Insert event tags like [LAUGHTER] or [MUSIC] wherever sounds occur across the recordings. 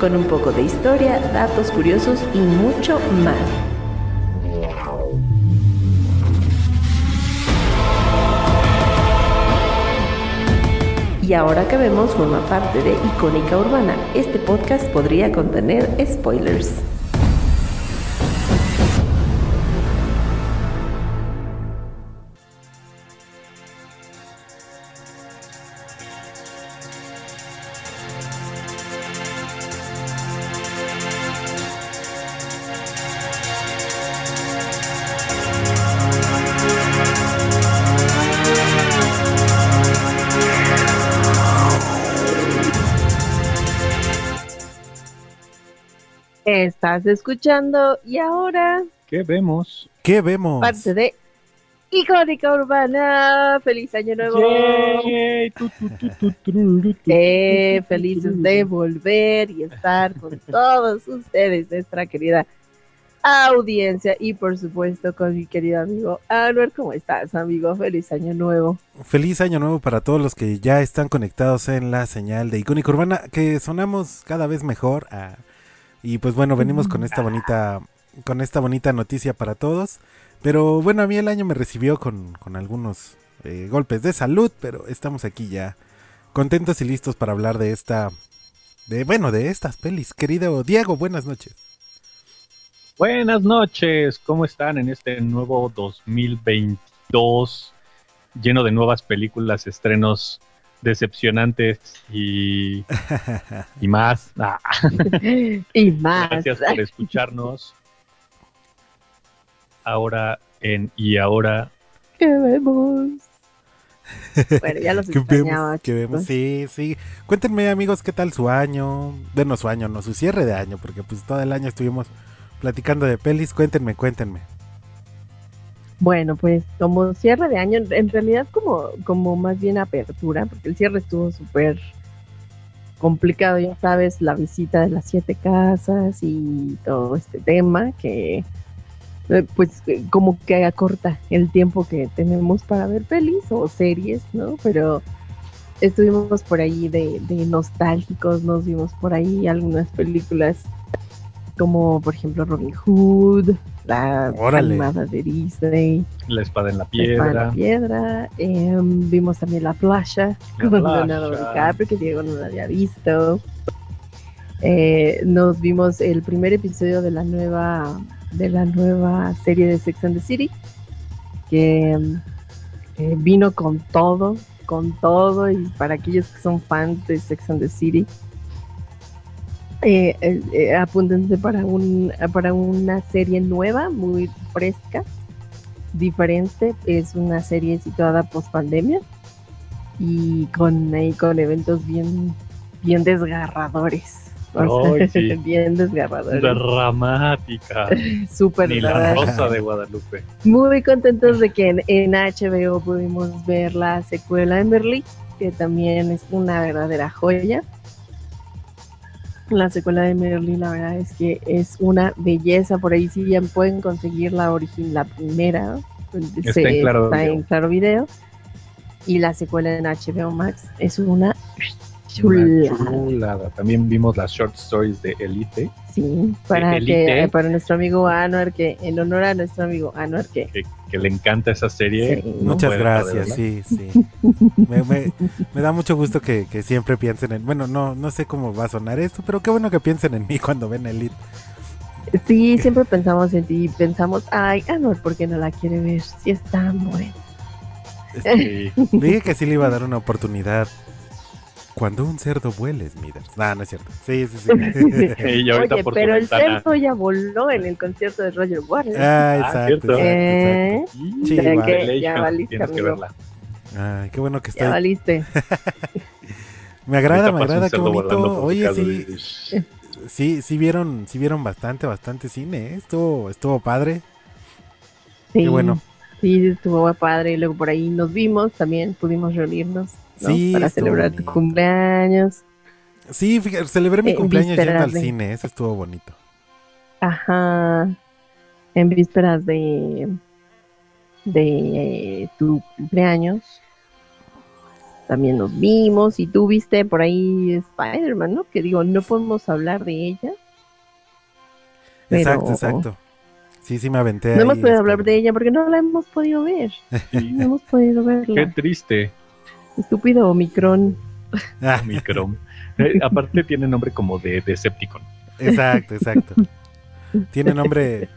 con un poco de historia, datos curiosos y mucho más. Y ahora que vemos forma parte de Icónica Urbana, este podcast podría contener spoilers. Estás escuchando y ahora ¿Qué vemos? ¿Qué vemos? parte de Icónica Urbana. Feliz año nuevo. Eh, tu, felices de volver y estar con todos ustedes, nuestra querida audiencia y por supuesto con mi querido amigo Anwar. ¿Cómo estás, amigo? Feliz año nuevo. Feliz año nuevo para todos los que ya están conectados en la señal de Icónica Urbana, que sonamos cada vez mejor. ah, y pues bueno, venimos con esta bonita, con esta bonita noticia para todos. Pero bueno, a mí el año me recibió con, con algunos eh, golpes de salud, pero estamos aquí ya contentos y listos para hablar de esta, de bueno, de estas pelis. Querido Diego, buenas noches. Buenas noches, ¿cómo están en este nuevo 2022 lleno de nuevas películas, estrenos decepcionantes y, y más? Ah, [LAUGHS] y más. gracias por escucharnos. Ahora en y ahora ¿Qué vemos? Bueno, ya los [LAUGHS] ¿Qué vemos? ¿Qué vemos? Sí, sí. Cuéntenme, amigos, qué tal su año. Bueno, su año, no, su cierre de año, porque pues todo el año estuvimos platicando de pelis. Cuéntenme, cuéntenme. Bueno, pues como cierre de año, en realidad como, como más bien apertura, porque el cierre estuvo súper complicado, ya sabes, la visita de las siete casas y todo este tema que eh, pues eh, como que acorta el tiempo que tenemos para ver pelis o series, ¿no? Pero estuvimos por ahí de, de nostálgicos, nos vimos por ahí algunas películas como por ejemplo Robin Hood, la Órale. animada de Disney, la espada en la La Espada de la piedra. piedra, em, vimos también La La con. Leonardo DiCaprio que Diego no la había visto. Eh, nos vimos el primer episodio de la nueva de la nueva serie de Sex and the City que em, eh, vino con todo, con todo y para aquellos que son fans de Sex and the City eh, eh, eh, apúntense para un para una serie nueva muy fresca diferente es una serie situada post pandemia y con con eventos bien bien desgarradores O Ay, sea, sí. [LAUGHS] bien desgarradores Dramática. [LAUGHS] súper Ni la rosa de Guadalupe. muy contentos de que en, en HBO pudimos ver la secuela de Merlí, que también es una verdadera joya. La secuela de Merlí, la verdad es que es una belleza. Por ahí sí ya pueden conseguir la original, la primera. pues, Está en Claro está Video. en Claro Video. Y la secuela en HBO Max es una Una chulada. chulada. También vimos las short stories de Elite, Sí, para, Elite. que, para nuestro amigo Anuar, que en honor a nuestro amigo Anuar, que que, que le encanta esa serie. Sí. No Muchas gracias, sí, sí. Me, me- me da mucho gusto que, que siempre piensen en... Bueno, no, no sé cómo va a sonar esto, pero qué bueno que piensen en mí cuando ven Elite. Sí, siempre pensamos en ti, pensamos, ay, Anor, ¿por qué no la quiere ver? Si es tan buena. Sí. Dije que sí le iba a dar una oportunidad. Cuando un cerdo vuele, Smithers. No, no es cierto. [LAUGHS] Sí, sí, sí. Y ahorita Oye, por pero el cerdo ya voló en el concierto de Roger Waters. ah, Ah, exacto, cierto. exacto, Eh, Ya que- ya valiste. Ay, qué bueno que ya estoy. valiste. [LAUGHS] Me agrada, me agrada, qué bonito. Oye, sí, de- sí, sí vieron, sí vieron bastante, bastante cine, ¿eh? estuvo, estuvo padre. Sí, Qué bueno. Sí, estuvo padre. Y luego por ahí nos vimos, también pudimos reunirnos ¿no? Sí, para estuvo celebrar tu cumpleaños. Sí, fíjate, celebré mi En cumpleaños yendo vísperas al de- cine, eso estuvo bonito. Ajá. En vísperas de, de eh, tu cumpleaños. También nos vimos y tú viste por ahí Spider-Man, ¿no? Que digo, no podemos hablar de ella. Pero Exacto, exacto. Sí, sí me aventé. No hemos podido este, hablar de ella porque no la hemos podido ver. Sí. [LAUGHS] No hemos podido Qué verla. triste, Estúpido Omicron. Ah, Micron. Eh, aparte tiene nombre como de Decepticon. exacto, exacto. [LAUGHS] Tiene nombre,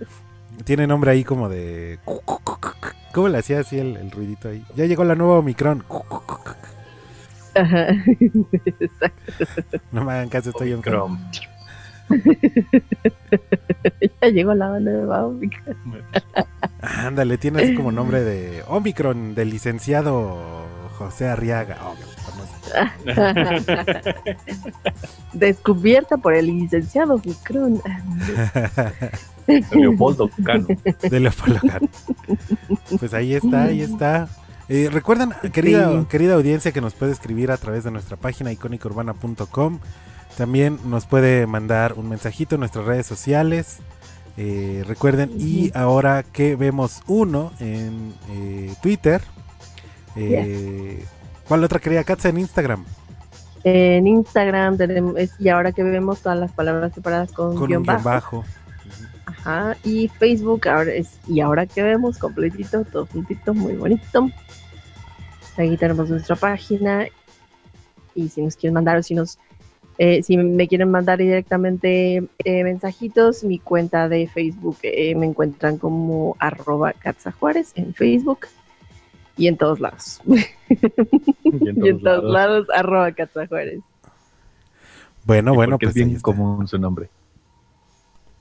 tiene nombre ahí como de... ¿Cómo le hacía así el, el ruidito ahí? Ya llegó la nueva Omicron. Ajá. Exacto. No me hagan caso, estoy. Omicron. [LAUGHS] ya llegó la nueva Omicron. Ándale, tiene así como nombre de Omicron, del licenciado José Arriaga. Oh. [LAUGHS] Descubierta por el licenciado Omicron. Leopoldo Cano. de Leopoldo Cano. Pues ahí está, ahí está. Eh, Recuerden, querida, Sí. querida audiencia, que nos puede escribir a través de nuestra página icónicaurbana.com. También nos puede mandar un mensajito en nuestras redes sociales. Eh, recuerden, y ahora que vemos uno en eh, Twitter, eh, ¿cuál otra quería Katza en Instagram? En Instagram tenemos, y ahora que vemos todas las palabras separadas con, Con guion un guion bajo. bajo. Ajá, y Facebook ahora es, y ahora que vemos completito, todo juntito, muy bonito. Ahí tenemos nuestra página. Y si nos quieren mandar o si nos eh, si me quieren mandar directamente eh, mensajitos, mi cuenta de Facebook eh, me encuentran como arroba Katza Juárez en Facebook y en todos lados. [LAUGHS] Y en y en todos lados. lados, arroba Katza Juárez. Bueno, Sí, bueno, pues es bien común su nombre.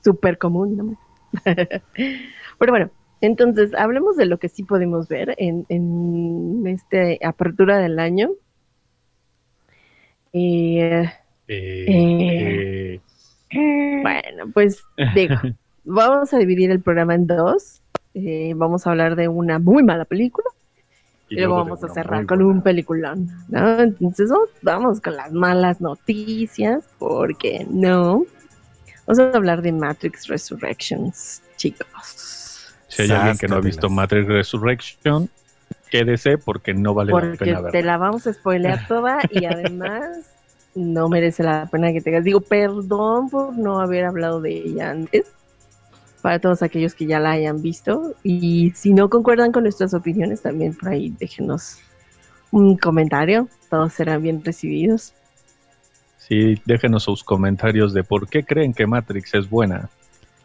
súper común, ¿no? [LAUGHS] Pero bueno, entonces hablemos de lo que sí podemos ver en, en esta apertura del año. Eh, Eh, eh, bueno, pues digo, [LAUGHS] vamos a dividir el programa en dos. Eh, vamos a hablar de una muy mala película y luego vamos a cerrar con un peliculón, ¿no? Entonces vamos, vamos con las malas noticias, porque no. Vamos a hablar de Matrix Resurrections, chicos. Si hay alguien que no ha visto. Matrix Resurrection, quédese porque no vale la Porque pena te verla. la vamos a spoilear toda y [LAUGHS] además no merece la pena que tengas. Digo, perdón por no haber hablado de ella antes. Para todos aquellos que ya la hayan visto. Y si no concuerdan con nuestras opiniones, también por ahí déjenos un comentario. Todos serán bien recibidos. Sí, déjenos sus comentarios de por qué creen que Matrix es buena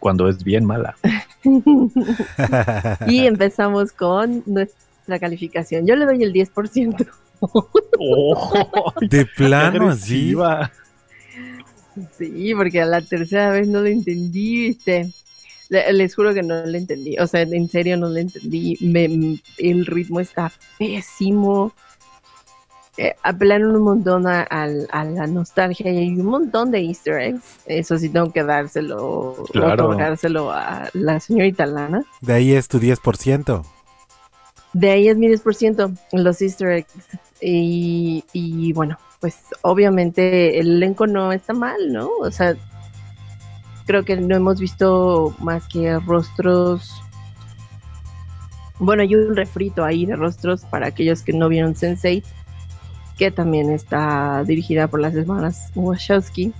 cuando es bien mala. [LAUGHS] y empezamos con nuestra calificación. Yo le doy el 10%. ¡Oh! De plano, sí. agresiva! Sí, porque a la tercera vez no lo entendí, ¿viste? Le- Les juro que no lo entendí. O sea, en serio no lo entendí. Me- el ritmo está pésimo. Eh, apelaron un montón a la nostalgia y hay un montón de easter eggs. Eso sí tengo que dárselo, Claro. otorgárselo a la señorita Lana. De ahí es tu 10%. De ahí es mi 10%, los easter eggs. Y, y bueno, pues obviamente el elenco no está mal, ¿no? O sea, creo que no hemos visto más que rostros. Bueno, hay un refrito ahí de rostros para aquellos que no vieron Sense8, que también está dirigida por las hermanas Wachowski.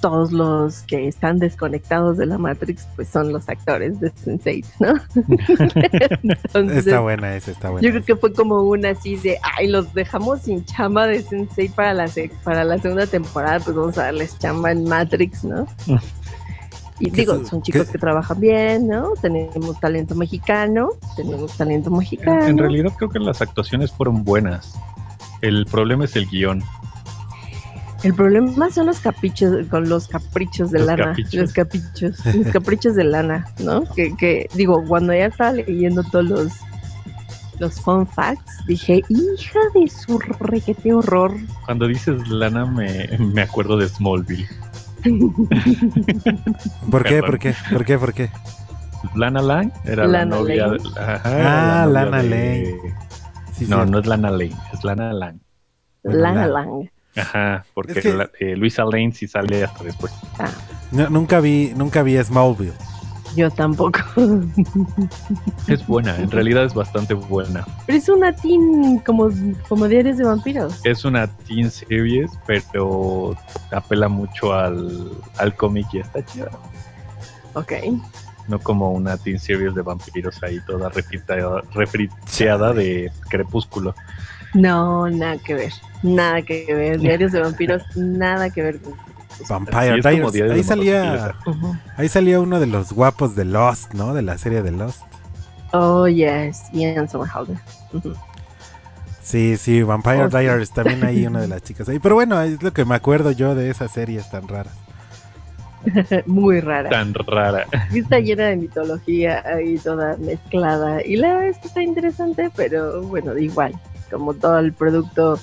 Todos los que están desconectados de la Matrix, pues son los actores de Sense8, ¿no? [LAUGHS] Entonces, Está buena esa, está buena. yo creo que fue como una así de, ay, los dejamos sin chamba de Sensei para la, para la segunda temporada, pues vamos a darles chamba en Matrix, ¿no? [LAUGHS] Y digo, son chicos que- que trabajan bien, ¿no? Tenemos talento mexicano, tenemos talento En, mexicano. en realidad creo que las actuaciones fueron buenas. El problema es el guion. El problema son los caprichos, con los caprichos de Los lana, caprichos. los caprichos, los caprichos de lana, ¿no? Que, que, digo, cuando ya estaba leyendo todos los, los fun facts, dije, hija de su requete horror. Cuando dices lana me, me acuerdo de Smallville. [LAUGHS] ¿Por qué? ¿Por qué? ¿Por qué? ¿Por qué? Lana Lang era Lana la novia Lane. de- ajá, Ah, era la novia Lana de- Lane. Sí, no, no es Lana Lane, es Lana Lang. Bueno, Lana la- Lang. Ajá, porque Es que- la- eh, Luisa Lane sí sale hasta después. Ah, No, nunca vi, nunca vi Smallville. yo tampoco. [LAUGHS] Es buena, en realidad es bastante buena. Pero es una teen como, como diarios de vampiros. Es una teen series, pero apela mucho al, al cómic y está chida. Ok. No como una teen series de vampiros ahí toda refriteada, refriteada de crepúsculo. No, nada que ver. Nada que ver. Diarios de vampiros, nada que ver. Vampire Sí, es como Diaries. Ahí salía. Ujú. ahí salía uno de los guapos de Lost, ¿no? De la serie de Lost. Oh, yes. Ian Somerhalder. Sí, sí, Vampire Oh, sí. Diaries, también hay una de las chicas ahí. Pero bueno, es lo que me acuerdo yo de esas series tan raras. [LAUGHS] Muy rara. Tan rara. Está llena de mitología ahí toda mezclada. Y la verdad es que está interesante, pero bueno, igual. Como todo el producto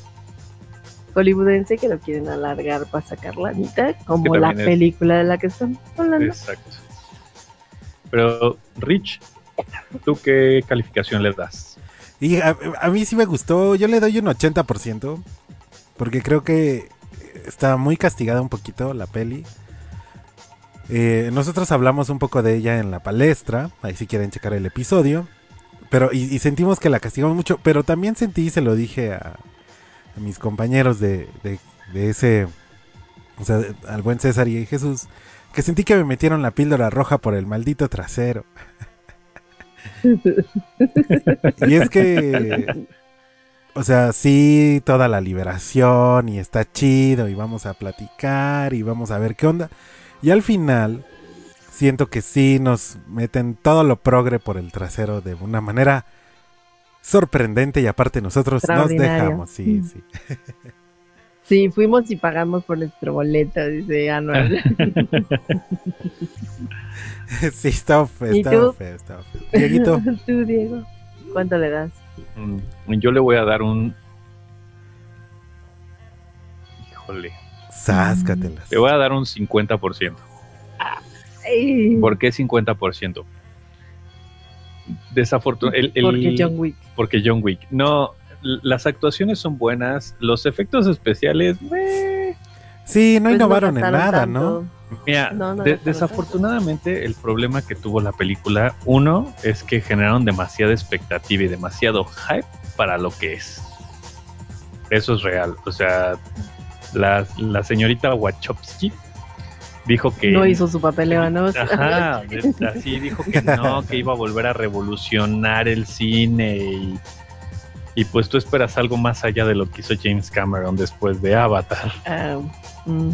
hollywoodense que lo quieren alargar para sacar la mitad, como la es- película de la que estamos hablando. Exacto. Pero, Rich, ¿tú qué calificación le das? Y a, a mí sí me gustó, yo le doy un 80%, porque creo que está muy castigada un poquito la peli. Eh, nosotros hablamos un poco de ella en la palestra, ahí si quieren checar el episodio, pero y, y sentimos que la castigamos mucho, pero también sentí, se lo dije a, mis compañeros de, de- de ese, o sea, al buen César y Jesús, que sentí que me metieron la píldora roja por el maldito trasero. [LAUGHS] Y es que, o sea, sí, toda la liberación y está chido y vamos a platicar y vamos a ver qué onda. Y al final, siento que sí nos meten todo lo progre por el trasero de una manera sorprendente y aparte nosotros nos dejamos, sí, Mm. sí. [LAUGHS] Sí, fuimos y pagamos por nuestro boleto, dice Anual. [LAUGHS] sí, estaba feo, ¿Y estaba feo, estaba feo. Dieguito, [LAUGHS] Tú, Diego, ¿cuánto le das? Mm, Yo le voy a dar un. Híjole. sáscatelas. Le voy a dar un 50%. Ay, ¿Por qué 50%? Desafortunadamente. Porque John Wick. Porque John Wick. No, las actuaciones son buenas. Los efectos especiales. Sí, no Pues innovaron en nada, ¿no? Mira, No, no de- desafortunadamente el problema que tuvo la película, uno, es que generaron demasiada expectativa y demasiado hype para lo que es. Eso es real. O sea, la, la señorita Wachowski dijo que... No hizo su papel Levanos. Ajá, [LAUGHS] así dijo que no, que iba a volver a revolucionar el cine y, y pues tú esperas algo más allá de lo que hizo James Cameron después de Avatar. Ah, mm.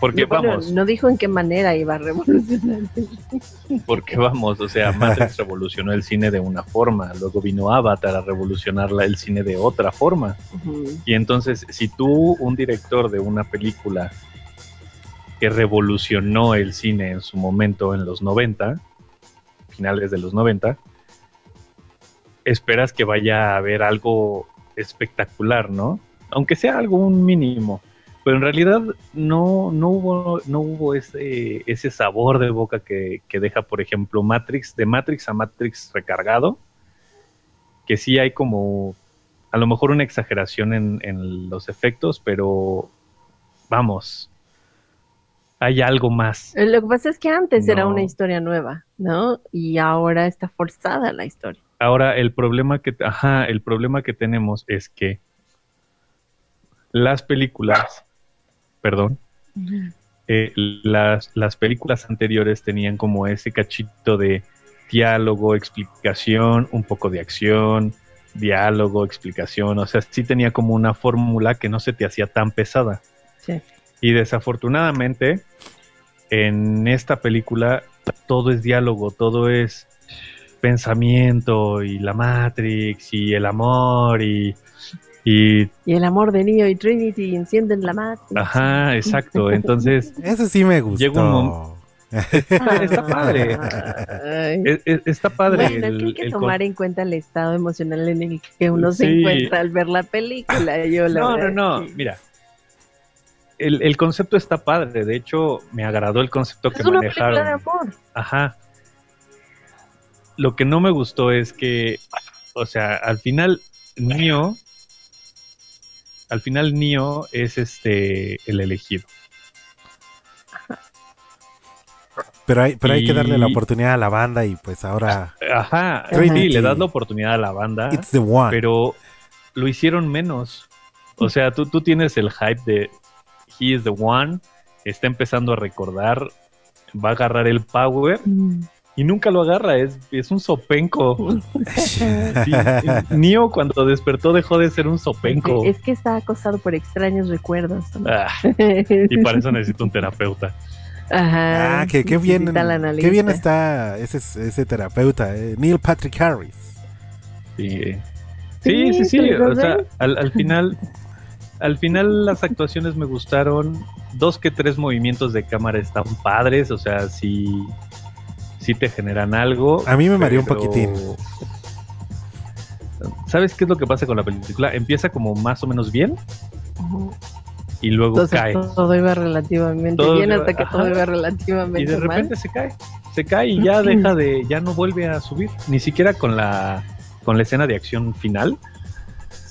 Porque bueno, vamos, no dijo en qué manera iba a revolucionar. porque vamos, o sea, Matrix [LAUGHS] revolucionó el cine de una forma, luego vino Avatar a revolucionar la- el cine de otra forma. Y entonces, si tú, un director de una película que revolucionó el cine en su momento en los 90, finales de los 90, esperas que vaya a haber algo espectacular, ¿no? Aunque sea algo un mínimo. Pero en realidad no, no hubo, no hubo ese, ese sabor de boca que, que deja, por ejemplo, Matrix, de Matrix a Matrix recargado, que sí hay como a lo mejor una exageración en, en los efectos, pero vamos, hay algo más. Eh, Lo que pasa es que antes era No. una historia nueva, ¿no? Y ahora está forzada la historia. Ahora, el problema que, ajá, el problema que tenemos es que las películas, perdón, eh, las, las películas anteriores tenían como ese cachito de diálogo, explicación, un poco de acción, diálogo, explicación, o sea, sí tenía como una fórmula que no se te hacía tan pesada. Sí. Y desafortunadamente, en esta película todo es diálogo, todo es pensamiento y la Matrix y el amor y, y Y el amor de Neo y Trinity encienden la matriz. ajá, exacto. [LAUGHS] Entonces, Eso sí me gustó. Llega un mom- está padre. Es- está padre. Bueno, es que hay el- que el tomar en cuenta el estado emocional en el que uno se encuentra al ver la película. Yo la No, no, no. Mira. El, el concepto está padre. De hecho, me agradó el concepto Es que una manejaron. película de amor. Ajá. Lo que no me gustó es que, o sea, al final Neo, al final Neo es este el elegido. Pero hay, pero hay que darle la oportunidad a la banda y pues ahora Ajá, sí, le das la oportunidad a la banda, it's the one. pero lo hicieron menos. O sea, tú, tú tienes el hype de He is the one, está empezando a recordar, va a agarrar el power y nunca lo agarra, es, es un sopenco. Sí, Neo cuando despertó dejó de ser un sopenco. Es que está acosado por extraños recuerdos. Ah, y para eso necesito un terapeuta. Ajá. Ah, que qué bien, qué bien está ese, ese terapeuta, eh, Neil Patrick Harris. Sí, sí, sí, sí, O sea, al final, al final las actuaciones me gustaron. Dos que tres movimientos de cámara están padres, o sea, sí, sí te generan algo. A mí me mareó un poquitín. ¿Sabes qué es lo que pasa con la película? Empieza como más o menos bien y luego Entonces cae. todo iba relativamente Todo bien iba- hasta que todo iba relativamente Y de mal. repente se cae. Se cae y ya [LAUGHS] deja de, ya no vuelve a subir. Ni siquiera con la, con la escena de acción final.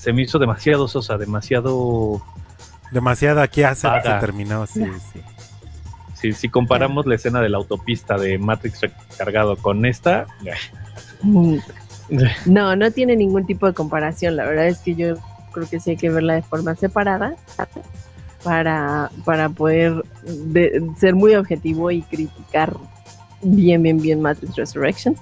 Se me hizo demasiado sosa, demasiado Demasiado aquí hace Vaga. se terminó, sí, sí. Si, si comparamos la escena de la autopista de Matrix recargado con esta, Mm. No, no tiene ningún tipo de comparación. La verdad es que yo creo que sí hay que verla de forma separada para, para poder de- ser muy objetivo y criticar bien, bien, bien Matrix Resurrection.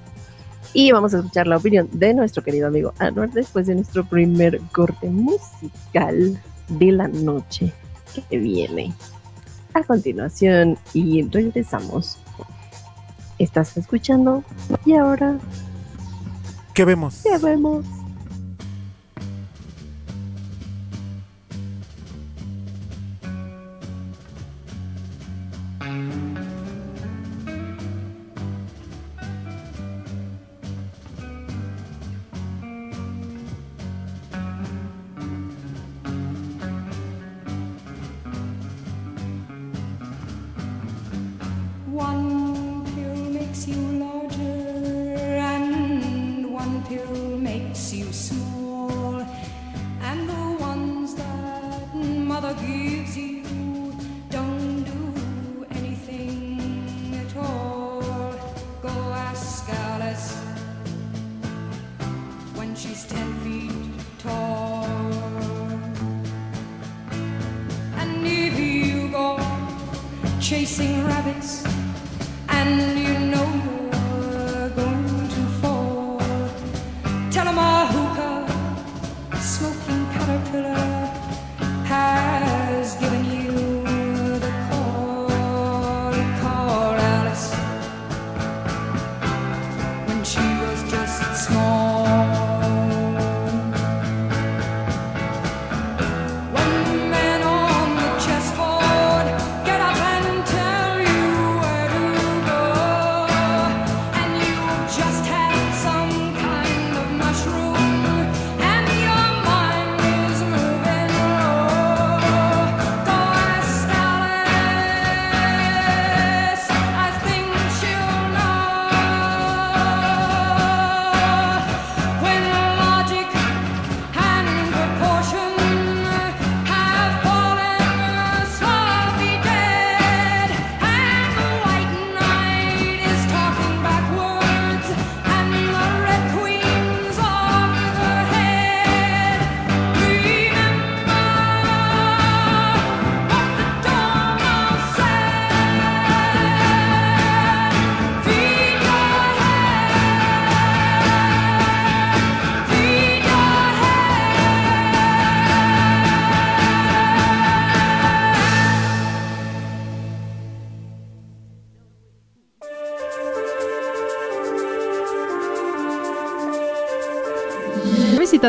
Y vamos a escuchar la opinión de nuestro querido amigo Anwar después de nuestro primer corte musical de la noche que viene. A continuación, y regresamos. Estás escuchando y ahora ¿Qué vemos? ya vemos.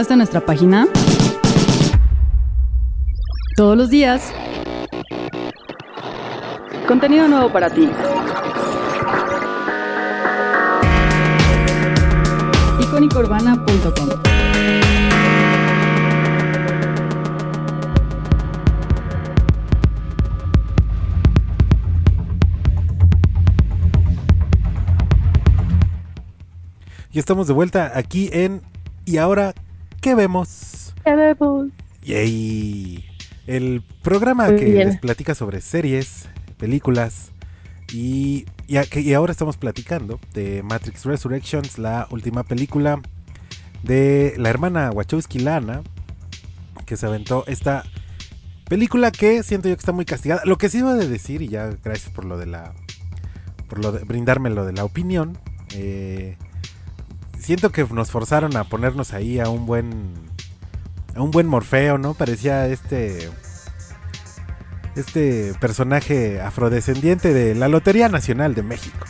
visitaste nuestra página? Todos los días. Contenido nuevo para ti. icónicaurbana.com. Y estamos de vuelta aquí en Y ahora qué vemos? Ya vemos. Yay. El programa Muy que bien. les platica sobre series, películas y, y ahora estamos platicando de Matrix Resurrections, la última película de la hermana Wachowski Lana, que se aventó esta película que siento yo que está muy castigada. Lo que sí iba de decir, y ya gracias por lo de la. por lo de, brindarme lo de la opinión. eh, siento que nos forzaron a ponernos ahí a un buen. a un buen Morfeo, ¿no? Parecía este. Este personaje afrodescendiente de la Lotería Nacional de México.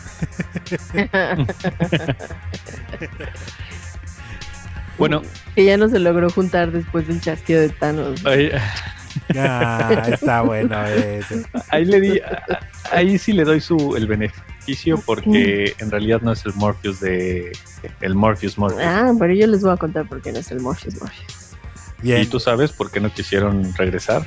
[LAUGHS] Bueno, que ya no se logró juntar después del chasquido de Thanos. [LAUGHS] Ah, está bueno ese. ahí le di, ahí sí le doy su el beneficio porque en realidad no es el Morpheus de el Morpheus Morpheus. Ah, pero yo les voy a contar por qué no es el Morpheus Morpheus. Bien. ¿Y tú sabes por qué no quisieron regresar?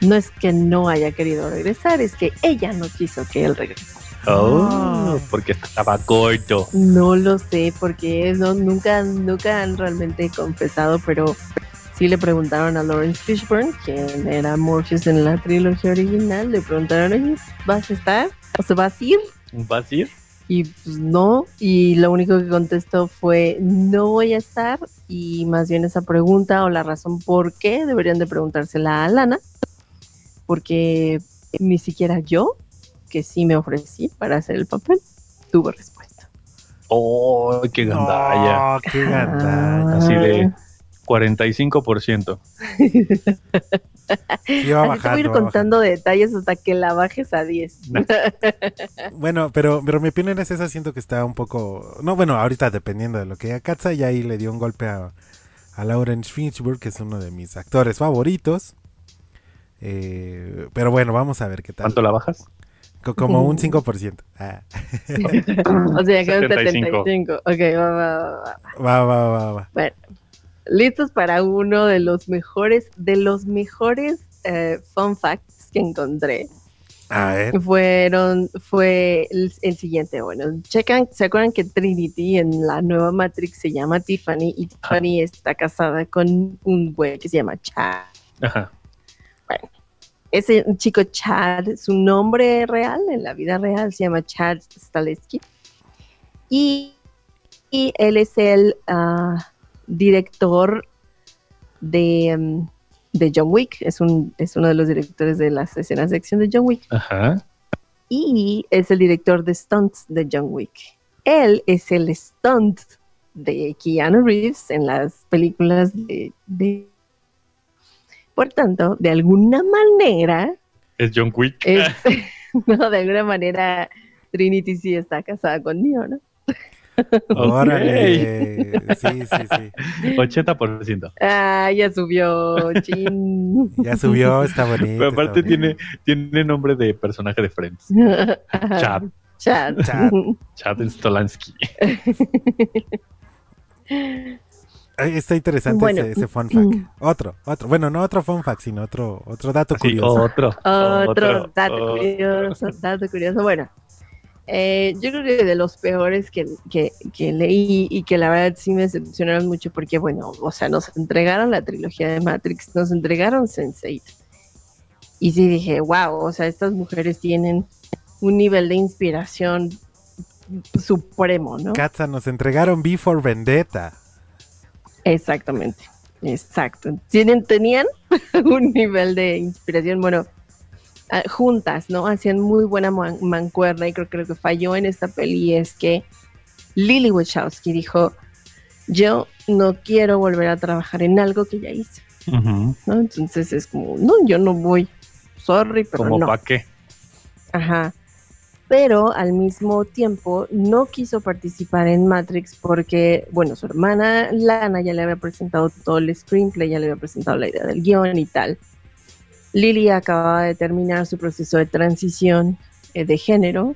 No es que no haya querido regresar, es que ella no quiso que él regresara. Oh, porque estaba corto. No lo sé, porque no, nunca, nunca han realmente confesado, pero sí le preguntaron a Lawrence Fishburne, quien era Morpheus en la trilogía original, le preguntaron, oye, ¿vas a estar? ¿O se vas a ir? ¿Vas a ir? Y pues no, y lo único que contestó fue no voy a estar y más bien esa pregunta o la razón por qué deberían de preguntársela a Lana, porque ni siquiera yo, que sí me ofrecí para hacer el papel, tuve respuesta. Oh, qué gandalla. No, qué gandalla. Así de 45%. [LAUGHS] Sí va te voy a ir bajando, contando detalles hasta que la bajes a 10. No. bajando. Bueno, pero, pero mi opinión es esa, siento que está un poco... No, bueno, ahorita dependiendo de lo que diga Katza, ya ahí le dio un golpe a, a Lawrence Fishburne, que es uno de mis actores favoritos. Eh, pero bueno, vamos a ver qué tal. ¿Cuánto la bajas? Co- Como un 5%. Ah. [LAUGHS] o sea, que un 75. 75. Ok, va, va, va, va. Va, va, va, va. Bueno, listos para uno de los mejores, de los mejores eh, fun facts que encontré. A ver. Fueron, fue el, el siguiente. Bueno, checan, ¿se acuerdan que Trinity en la nueva Matrix se llama Tiffany y Tiffany está casada con un güey que se llama Chad? Ajá. Ese chico Chad, su nombre real en la vida real se llama Chad Staleski. Y, y él es el ah, director de, mm, de John Wick. Es, un, es uno de los directores de las escenas de acción de John Wick. Ajá. Y es el director de stunts de John Wick. Él es el stunt de Keanu Reeves en las películas de- de por tanto, de alguna manera, Es John Wick. es- [LAUGHS] no, de alguna manera, Trinity sí está casada con Neo, ¿no? Órale. Sí, sí, sí. 80%. Ah, ya subió, chin. [LAUGHS] Ya subió, está bonito. Pero está aparte bonito. tiene, tiene nombre de personaje de Friends. Chad. Chad. Chad. Chad Stolansky. Está interesante Bueno. ese, ese fun fact. Otro, otro. Bueno, no otro fun fact, sino otro, otro dato Sí, curioso. otro. Otro dato otro. curioso, dato curioso. Bueno, eh, yo creo que de los peores que, que- que leí y que la verdad sí me decepcionaron mucho porque, bueno, o sea, nos entregaron la trilogía de Matrix, nos entregaron Sense8. Y sí dije, wow, o sea, estas mujeres tienen un nivel de inspiración supremo, ¿no? Katza, nos entregaron B for Vendetta. Exactamente, exacto. Tienen, tenían [LAUGHS] un nivel de inspiración, bueno, juntas, ¿no? Hacían muy buena man- mancuerna y creo que lo que falló en esta peli es que Lily Wachowski dijo, yo no quiero volver a trabajar en algo que ya hice. ¿no? Entonces es como, no, yo no voy, sorry, pero ¿Como no. pa' qué? Ajá. Pero al mismo tiempo no quiso participar en Matrix porque, bueno, su hermana Lana ya le había presentado todo el screenplay, ya le había presentado la idea del guion y tal. Lily acababa de terminar su proceso de transición eh, de género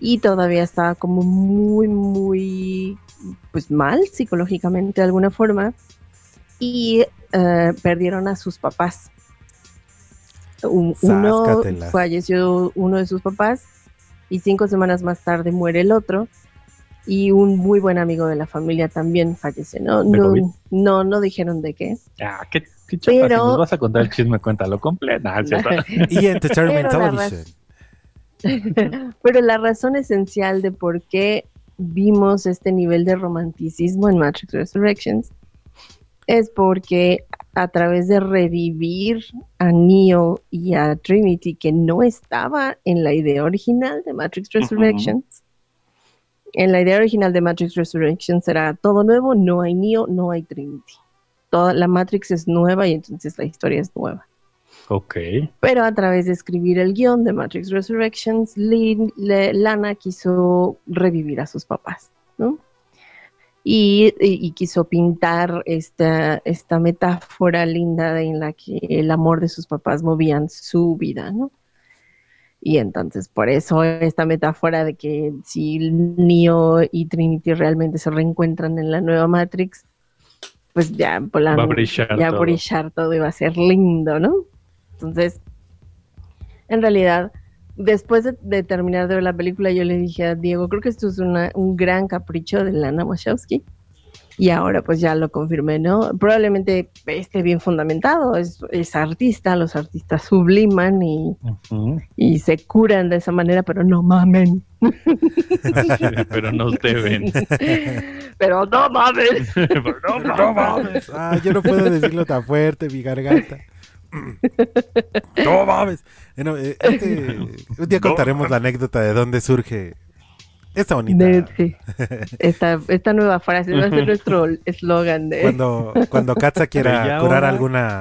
y todavía estaba como muy, muy, pues mal psicológicamente de alguna forma y eh, perdieron a sus papás. Un- uno falleció uno de sus papás y cinco semanas más tarde muere el otro y un muy buen amigo de la familia también fallece, ¿no? ¿De No, no, no dijeron de qué. Ah, qué, qué chapa, Pero- si nos vas a contar el chisme, cuéntalo completo. [LAUGHS] Y Entertainment Pero la Television. [LAUGHS] Pero la razón esencial de por qué vimos este nivel de romanticismo en Matrix Resurrections es porque a través de revivir a Neo y a Trinity, que no estaba en la idea original de Matrix Resurrections, en la idea original de Matrix Resurrections era todo nuevo, no hay Neo, no hay Trinity. Toda la Matrix es nueva y entonces la historia es nueva. Ok. Pero a través de escribir el guion de Matrix Resurrections, Lin- le- Lana quiso revivir a sus papás, ¿no? Y, y- y quiso pintar esta, esta metáfora linda en la que el amor de sus papás movían su vida, ¿no? Y entonces por eso esta metáfora de que si Neo y Trinity realmente se reencuentran en la nueva Matrix, pues ya, por la- Va a brillar ya todo. brillar todo y va a ser lindo, ¿no? Entonces, en realidad, después de, de terminar de ver la película, yo le dije a Diego, creo que esto es una- un gran capricho de Lana Wachowski. Y ahora pues ya lo confirmé, ¿no? Probablemente esté bien fundamentado, es, es artista, los artistas subliman y, y se curan de esa manera, pero no mamen. Pero nos deben. pero no mames. [LAUGHS] Pero no, [LAUGHS] No mames. Ah, yo no puedo decirlo tan fuerte, mi garganta. [LAUGHS] No mames. Bueno, eh, este- un día No contaremos la anécdota de dónde surge esta bonita. De- sí. esta, esta nueva frase va a ser nuestro eslogan de... Cuando, cuando Katza [LAUGHS] quiera curar alguna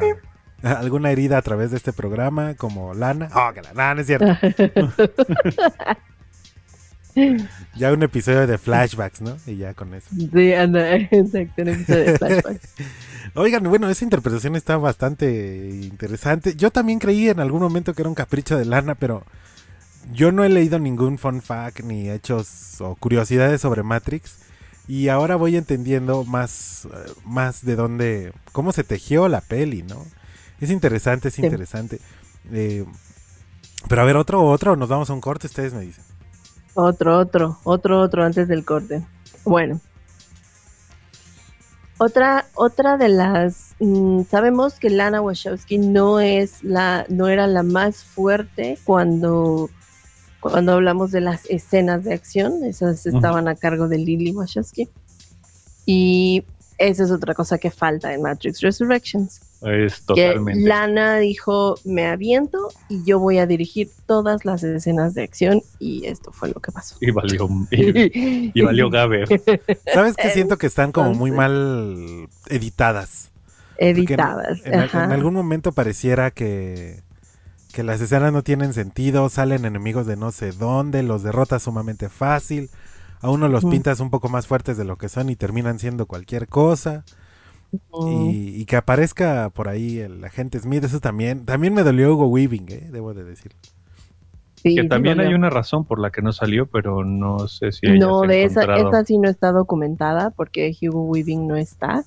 alguna herida a través de este programa, como Lana. Oh, que la Lana es cierto. [LAUGHS] Ya un episodio de flashbacks, ¿no? Y ya con eso. Sí, anda, [LAUGHS] exacto, un episodio de flashback. Oigan, bueno, esa interpretación está bastante interesante. Yo también creí en algún momento que era un capricho de Lana, pero yo no he leído ningún fun fact ni hechos o curiosidades sobre Matrix. Y ahora voy entendiendo más, eh, más de dónde, cómo se tejió la peli, ¿no? Es interesante, es Sí. interesante. Eh, pero a ver, otro, otro, nos vamos a un corte, ustedes me dicen. Otro, otro, otro, otro antes del corte. Bueno. Otra, otra de las mm, sabemos que Lana Wachowski no es la, no era la más fuerte cuando, cuando hablamos de las escenas de acción. Esas estaban a cargo de Lily Wachowski. Y esa es otra cosa que falta en Matrix Resurrections. Es que totalmente. Lana dijo, me aviento y yo voy a dirigir todas las escenas de acción y esto fue lo que pasó. Y valió, [LAUGHS] y, y valió Gaber. ¿Sabes que Siento que están como muy mal editadas. En- Editadas. En algún momento pareciera que, que las escenas no tienen sentido, salen enemigos de no sé dónde, los derrotas sumamente fácil, a uno los pintas un poco más fuertes de lo que son y terminan siendo cualquier cosa. Mm, Y, y que aparezca por ahí el agente Smith, eso también, también me dolió Hugo Weaving, ¿eh? debo de decir. sí, Que sí también hay una razón por la que no salió, pero no sé si haya No, de esa, encontrado. esa sí no está documentada porque Hugo Weaving no está.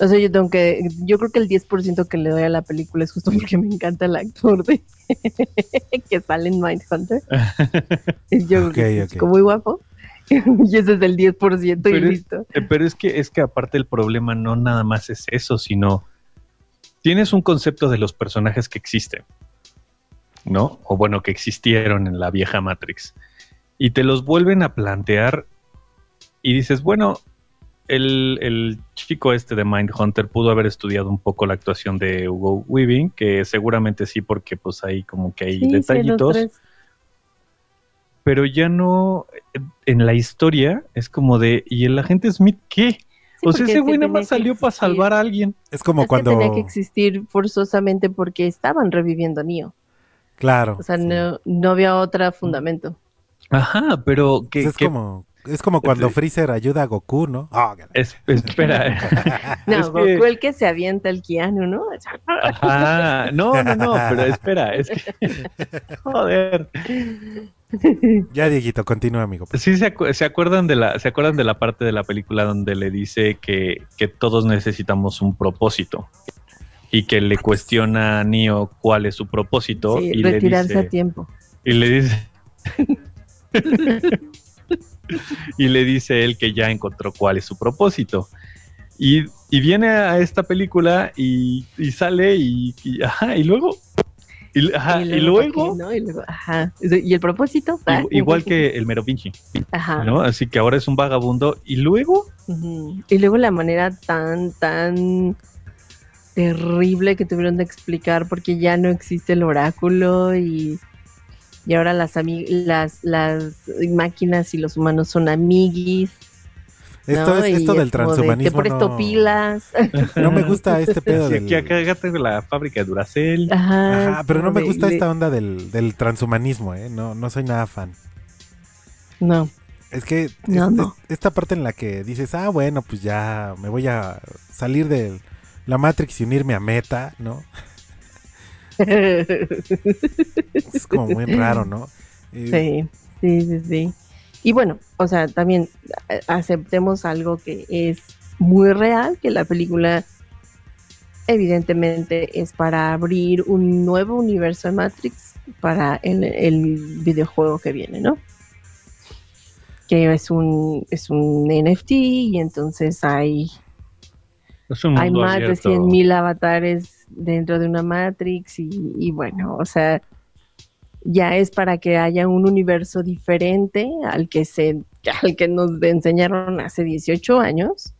O sea, yo tengo que, yo creo que el 10% que le doy a la película es justo porque me encanta el actor de [LAUGHS] que sale en Mindhunter. [LAUGHS] Yo creo que Ok, es chico muy guapo. [LAUGHS] y ese es el 10% y Pero es- listo. Eh, Pero es que, es que aparte el problema no nada más es eso, sino tienes un concepto de los personajes que existen, ¿no? O bueno, que existieron en la vieja Matrix. Y te los vuelven a plantear y dices, bueno, el, el chico este de Mindhunter pudo haber estudiado un poco la actuación de Hugo Weaving, que seguramente sí, porque pues ahí como que hay Sí, detallitos pero ya no en la historia es como de ¿y el agente Smith qué? Sí, o sea, ese güey nada más salió para salvar a alguien. Es como es cuando... que tenía que existir forzosamente porque estaban reviviendo a Neo. Claro. O sea, sí. no, no había otro fundamento. Ajá, pero que, Pues es, que- como, es como cuando Sí. Freezer ayuda a Goku, ¿no? Ah, es- espera. [LAUGHS] No, Es que- Goku el que se avienta el Keanu, ¿no? Ajá, no, no, no, pero espera, es que [LAUGHS] joder. Ya, Dieguito, continúa, amigo. Sí se, acu- se acuerdan de la se acuerdan de la parte de la película donde le dice que, que todos necesitamos un propósito y que le cuestiona a Neo cuál es su propósito Sí, y le retirarse dice a tiempo. Y le dice. [LAUGHS] y le dice él que ya encontró cuál es su propósito. Y, y viene a esta película y, y sale y, y- ajá, y luego... Y, ajá, y luego. Y luego, ajá. ¿Y el propósito? Ah, igu- igual que el Mero Vinci, Ajá. ¿no? Así que ahora es un vagabundo y luego. Y luego la manera tan, tan terrible que tuvieron de explicar porque ya no existe el oráculo y, y ahora las, ami- las, las máquinas y los humanos son amiguis. Esto, ¿no? es, esto del es como de, transhumanismo. Te presto no, pilas. no me gusta este [LAUGHS] pedo Sí, del. aquí acá tengo la fábrica de Duracell. Ajá, Ajá, pero no me gusta de- esta onda del, del transhumanismo, ¿eh? No, no soy nada fan. No, Es que es- No, es- no. esta parte en la que dices, ah, bueno, pues ya me voy a salir de la Matrix y unirme a Meta, ¿no? [LAUGHS] Es como muy raro, ¿no? Eh, Sí, sí, sí, sí. Y bueno, o sea, también eh, aceptemos algo que es muy real, que la película evidentemente es para abrir un nuevo universo de Matrix para el, el videojuego que viene, ¿no? Que es un, es un NFT y entonces hay, Es un hay más de abierto. 100.000 avatares dentro de una Matrix y, y bueno, o sea, ya es para que haya un universo diferente al que se al que nos enseñaron hace 18 años.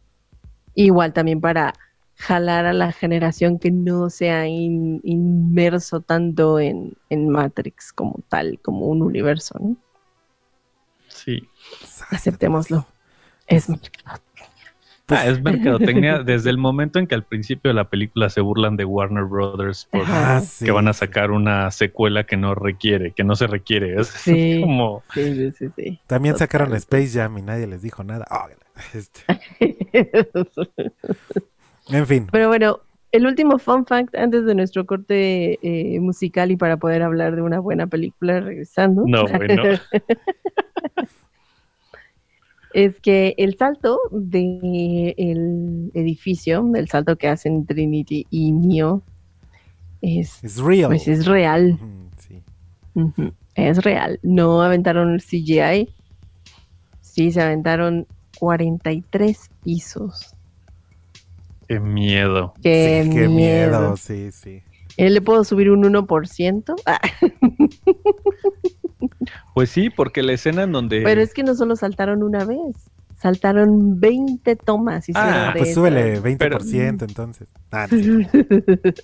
Igual también para jalar a la generación que no se ha in- inmerso tanto en, en Matrix como tal, como un universo, ¿no? Sí. Aceptémoslo. Es Ah, es mercadotecnia [LAUGHS] desde el momento en que al principio de la película se burlan de Warner Brothers por ah, sí, que van a sí. sacar una secuela que no requiere, que no se requiere. Es Sí. como sí, sí, sí, sí. También sacaron. Space Jam y nadie les dijo nada. Ah, [LAUGHS] este, [LAUGHS] en fin, Pero bueno, el último fun fact antes de nuestro corte eh, musical y para poder hablar de una buena película regresando. no, bueno. Es que el salto del edificio, el salto que hacen Trinity y Neo, es, es real. pues es real. Sí. Es real. No aventaron el CGI. Sí, se aventaron 43 pisos. Qué miedo. Qué, Sí, qué miedo. miedo, sí, sí. ¿Eh, ¿Le puedo subir un 1%? Ah, [LAUGHS] Pues sí, porque la escena en donde pero es que no solo saltaron una vez. Saltaron 20 tomas. hicieron Ah, Pues súbele 20% entonces. Ah, no, sí. [LAUGHS]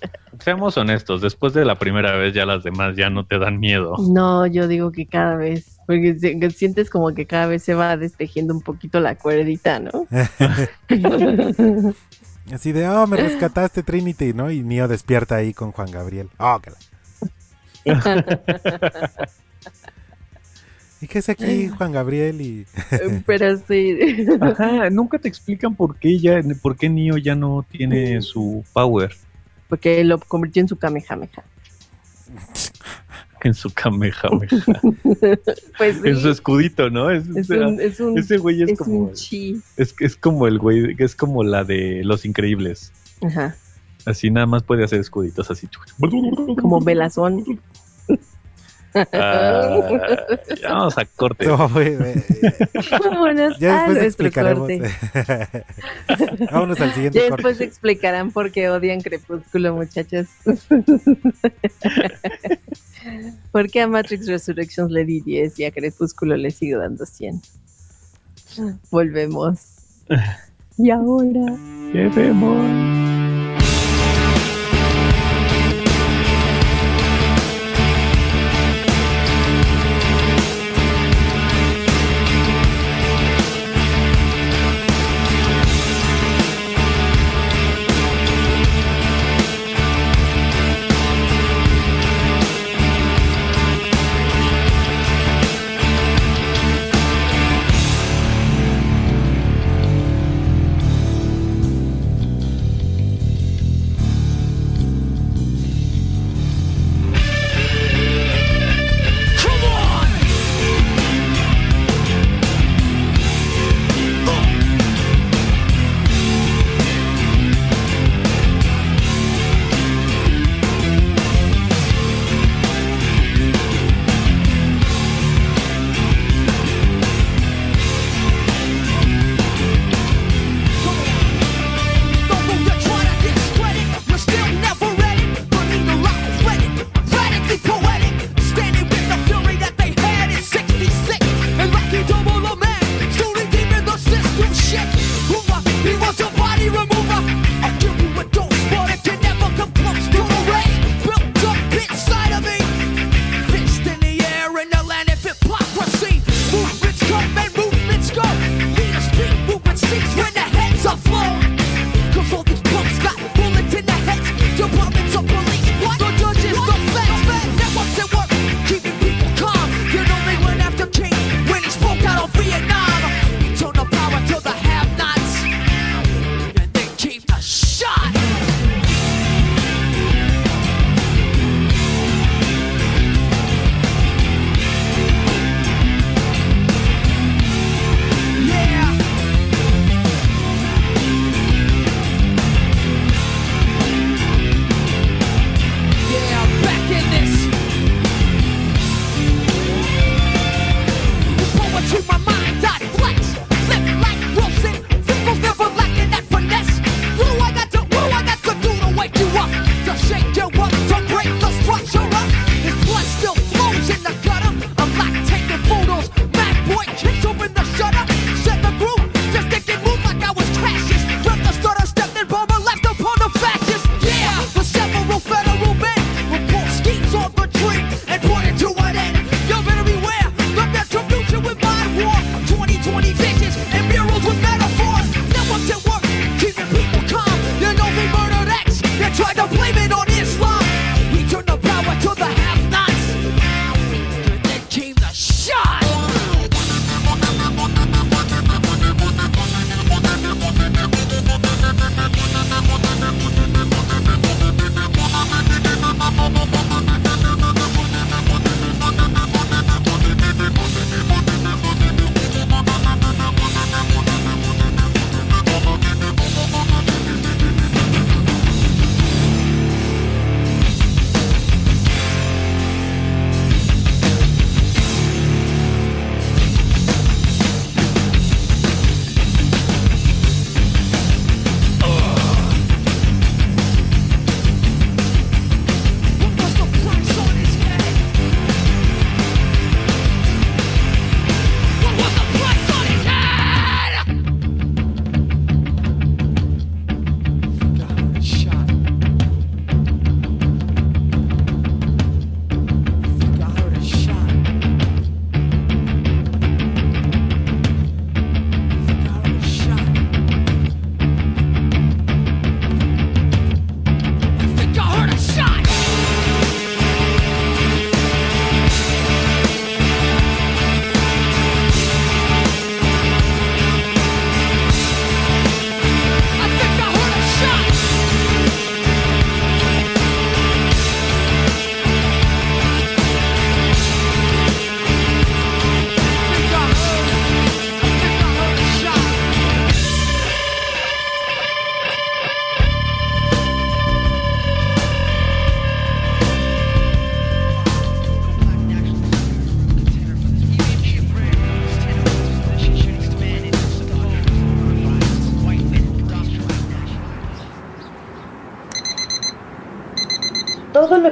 seamos honestos, después de la primera vez ya las demás ya no te dan miedo. No, yo digo que cada vez, porque si- que sientes como que cada vez se va destejiendo un poquito la cuerdita, ¿no? [LAUGHS] [LAUGHS] Así de, oh, me rescataste Trinity, ¿no? Y Neo despierta ahí con Juan Gabriel. Oh, que la- ¿Y qué es aquí Juan Gabriel? Y Pero sí. Ajá, nunca te explican por qué ya, por qué Neo ya no tiene su power Porque lo convirtió en su Kamehameha. en su Kamehameha, [LAUGHS] Pues sí. en su escudito, ¿no? Es- Es o sea, un, es un, ese güey es, es como un chi. es, es como el güey, es como la de Los Increíbles. Ajá. Así nada más puede hacer escuditos así. Como velazón. Ya vamos a corte. No, güey. Vámonos ya a después nuestro explicaremos. corte. [LAUGHS] Vámonos al siguiente Ya corte. después explicarán por qué odian Crepúsculo, muchachos. [LAUGHS] Porque a Matrix Resurrections le di 10 y a Crepúsculo le sigo dando 100. Volvemos. [LAUGHS] Y ahora. ¿Qué vemos?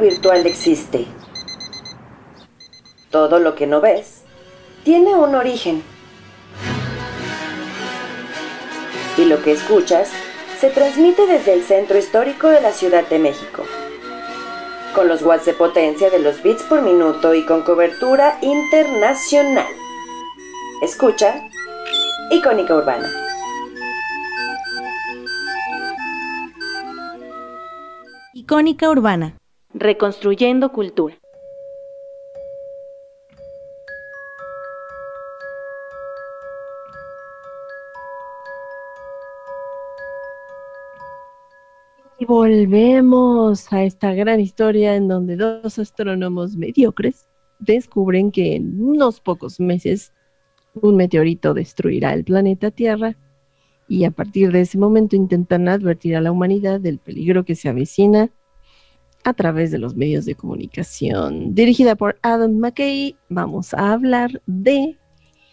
Virtual existe. Todo lo que no ves tiene un origen. Y lo que escuchas se transmite desde el centro histórico de la Ciudad de México. Con los watts de potencia de los bits por minuto y con cobertura internacional. Escucha Icónica Urbana. Icónica Urbana. Reconstruyendo cultura. Y volvemos a esta gran historia en donde dos astrónomos mediocres descubren que en unos pocos meses un meteorito destruirá el planeta Tierra y a partir de ese momento intentan advertir a la humanidad del peligro que se avecina a través de los medios de comunicación. Dirigida por Adam McKay, vamos a hablar de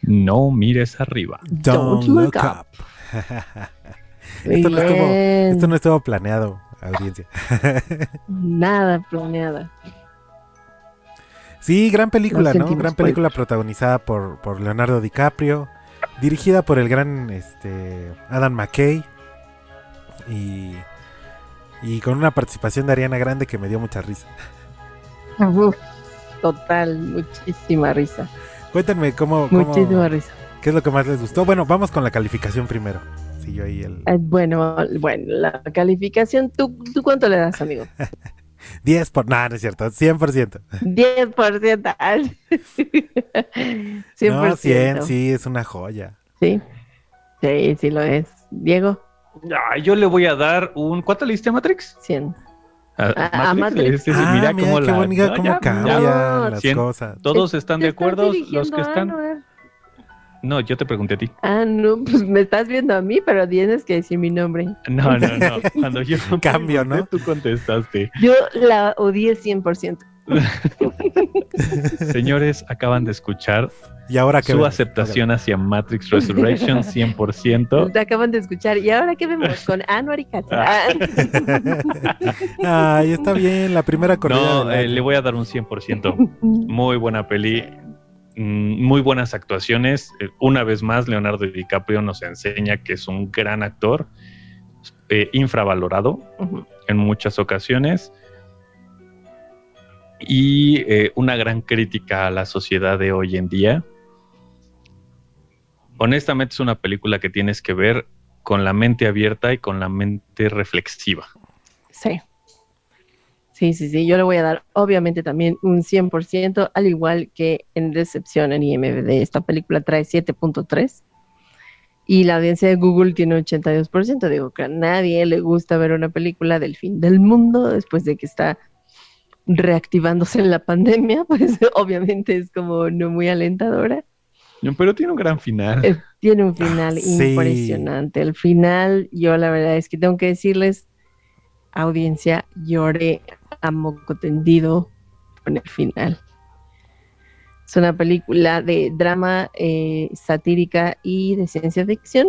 No mires arriba. Don't, look up. [LAUGHS] esto, no estuvo, esto no estuvo planeado, audiencia. [LAUGHS] nada planeada. Sí, gran película, ¿no? Gran película protagonizada por, por Leonardo DiCaprio, dirigida por el gran este, Adam McKay y, y con una participación de Ariana Grande que me dio mucha risa. Uf, total, muchísima risa. Cuéntenme cómo, cómo- Muchísima risa. qué es lo que más les gustó. Bueno, vamos con la calificación primero. Sí, yo ahí el Eh, Bueno, bueno, la calificación, ¿tú, ¿tú cuánto le das, amigo? [LAUGHS] 10 por... No, no es cierto, 100%. 10%. ah, 100%. [LAUGHS] No, 100, sí, es una joya. Sí, sí, sí lo es. Diego, Ah, yo le voy a dar un. ¿Cuánto le diste a Matrix? 100. A, A- a le Matrix. diste- Ah, mira mira, cómo qué la. bonita, no, cómo ya, cambian ya. las Cien. cosas. Todos están de acuerdo, los que están. No, yo te pregunté a ti. Ah, no, pues me estás viendo a mí, pero tienes que decir mi nombre. No, no, no. Cuando yo [LAUGHS] Cambio, ¿no? Tú contestaste. Yo la odié 100%. [LAUGHS] Señores, acaban de escuchar Y ahora que su aceptación hacia Matrix Resurrection [LAUGHS] 100%. Te acaban de escuchar. ¿Y ahora qué vemos? [LAUGHS] Con Anuar y Katia. Ah. Ay, está bien, la primera corrida. No, eh, le voy a dar un 100%. Muy buena peli. mm, Muy buenas actuaciones. Eh, Una vez más, Leonardo DiCaprio nos enseña que es un gran actor, eh, infravalorado en muchas ocasiones y eh, una gran crítica a la sociedad de hoy en día. Honestamente es una película que tienes que ver con la mente abierta y con la mente reflexiva. Sí. Sí, sí, sí. Yo le voy a dar, obviamente, también un 100%, al igual que en recepción en IMDb. Esta película trae 7.3 y la audiencia de Google tiene 82%. Digo que a nadie le gusta ver una película del fin del mundo después de que está reactivándose en la pandemia, [LAUGHS] pues obviamente es como no muy alentadora. Pero tiene un gran final. Eh, Tiene un final Sí. impresionante. El final, yo la verdad es que tengo que decirles, audiencia, lloré a moco tendido con el final. Es una película de drama eh, satírica y de ciencia ficción,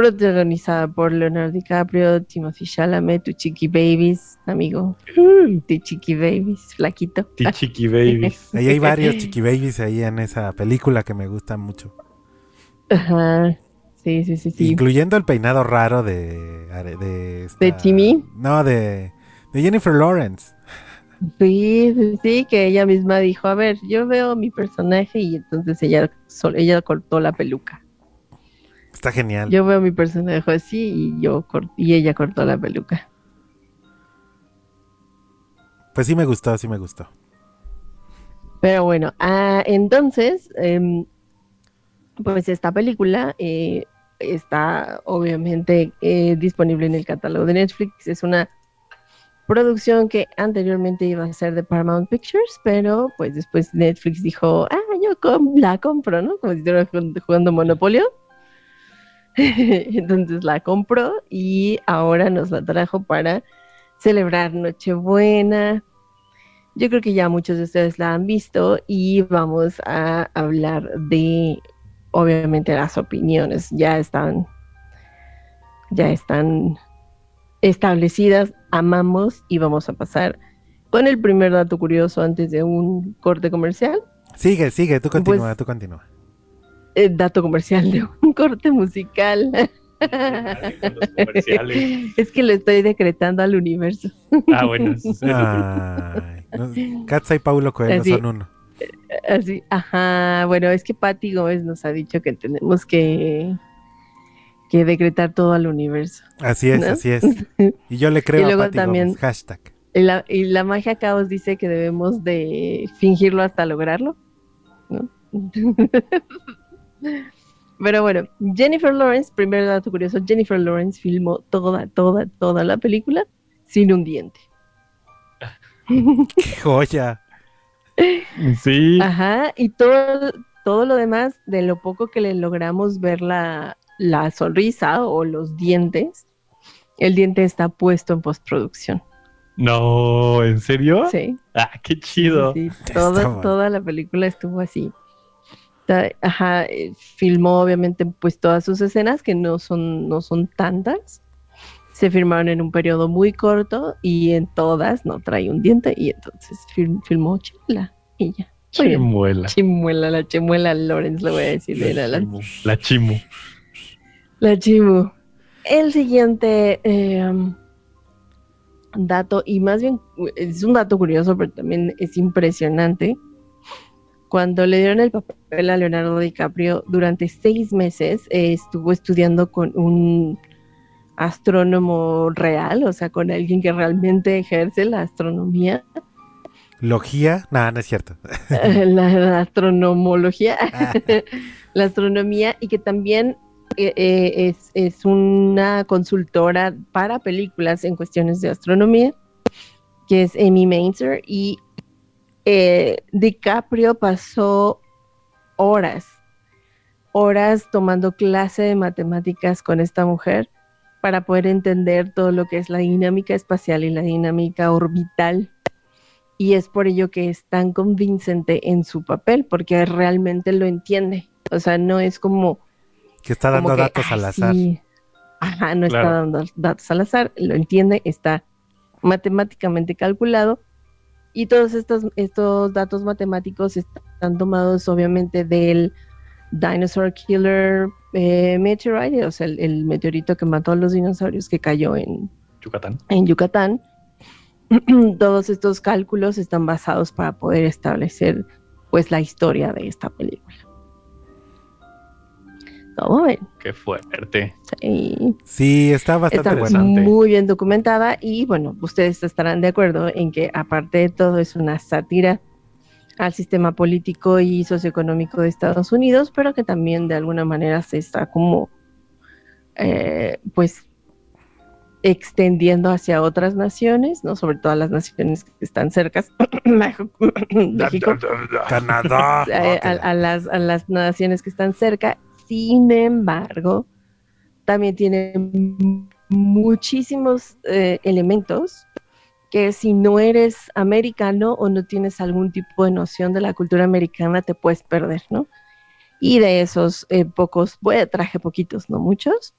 protagonizada por Leonardo DiCaprio, Timothy Chalamet, tu chiqui babies, amigo, tu chiqui babies, flaquito. Tichiki Babies. [LAUGHS] Ahí hay varios chiqui babies ahí en esa película que me gustan mucho. Ajá. Sí, sí, sí, sí. Incluyendo el peinado raro de. ¿De, esta- ¿De Timmy? No, de, de Jennifer Lawrence. Sí, sí, sí, que ella misma dijo, a ver, yo veo mi personaje y entonces ella, ella cortó la peluca. Está genial. Yo veo mi personaje así y yo y ella cortó la peluca. Pues sí me gustó, sí me gustó. Pero bueno, ah, entonces, em, pues esta película eh, está obviamente eh, disponible en el catálogo de Netflix. Es una producción que anteriormente iba a ser de Paramount Pictures, pero pues después Netflix dijo, ah, yo com- la compro, ¿no? Como si estuviera jugando, jugando Monopolio. [LAUGHS] Entonces la compró y ahora nos la trajo para celebrar Nochebuena. Yo creo que ya muchos de ustedes la han visto y vamos a hablar de, obviamente, las opiniones. Ya están, ya están establecidas, amamos y vamos a pasar con el primer dato curioso antes de un corte comercial. Sigue, sigue, tú continúa, Pues- tú continúa. El dato comercial de un [LAUGHS] corte musical. Comerciales. Es que lo estoy decretando al universo. Ah, bueno. Ay, no, Katza y Paulo Coelho Así. son uno. Así, ajá. Bueno, es que Patti Gómez nos ha dicho que tenemos que, que decretar todo al universo. Así es, ¿No? así es. Y yo le [LAUGHS] creo Y a luego Pati también- Gómez. Hashtag. Y la, y la magia caos dice que debemos de fingirlo hasta lograrlo. ¿no? [LAUGHS] Pero bueno, Jennifer Lawrence, primer dato curioso, Jennifer Lawrence filmó toda, toda, toda la película sin un diente. ¡Qué [LAUGHS] joya! Sí. Ajá, y todo, todo lo demás, de lo poco que le logramos ver la, la sonrisa o los dientes, el diente está puesto en postproducción. No, ¿en serio? Sí. Ah, qué chido. Sí, toda, toda la película estuvo así. Ajá, eh, filmó obviamente pues todas sus escenas, que no son, no son tantas. Se filmaron en un periodo muy corto y en todas no trae un diente y entonces fil- filmó Chimuela y ya. Chimuela. Chimuela, la chimuela Lawrence, le voy a decir. era la, La chimu. la chimu. El siguiente eh, dato, y más bien es un dato curioso, pero también es impresionante. Cuando le dieron el papel a Leonardo DiCaprio, durante seis meses eh, estuvo estudiando con un astrónomo real, o sea, con alguien que realmente ejerce la astronomía, ¿Logía? No, no es cierto. [LAUGHS] la, la astronomología, Ah, [LAUGHS] la astronomía, y que también eh, eh, es, es una consultora para películas en cuestiones de astronomía, que es Amy Mainzer, y eh, DiCaprio pasó horas, horas tomando clase de matemáticas con esta mujer para poder entender todo lo que es la dinámica espacial y la dinámica orbital. Y es por ello que es tan convincente en su papel, porque realmente lo entiende. O sea, no es como que está dando que, datos al "Ay, azar. sí". Ajá, no está dando datos al azar, lo entiende, está matemáticamente calculado. Y todos estos, estos datos matemáticos están tomados obviamente del Dinosaur Killer eh, Meteorite, o sea, el, el meteorito que mató a los dinosaurios que cayó en, Yucatán. en Yucatán. [CLEARS THROAT] Todos estos cálculos están basados para poder establecer pues la historia de esta película. ¿Cómo ven? Qué fuerte. Sí. Sí, está bastante Está interesante. muy bien documentada y bueno, ustedes estarán de acuerdo en que aparte de todo es una sátira al sistema político y socioeconómico de Estados Unidos, pero que también de alguna manera se está como eh, pues extendiendo hacia otras naciones, ¿no? Sobre todo a las naciones que están cercas, México, Canadá. a, a las, a las naciones que están cerca. Sin embargo, también tiene muchísimos eh, elementos que si no eres americano o no tienes algún tipo de noción de la cultura americana te puedes perder, ¿no? Y de esos eh, pocos, traje poquitos, no muchos,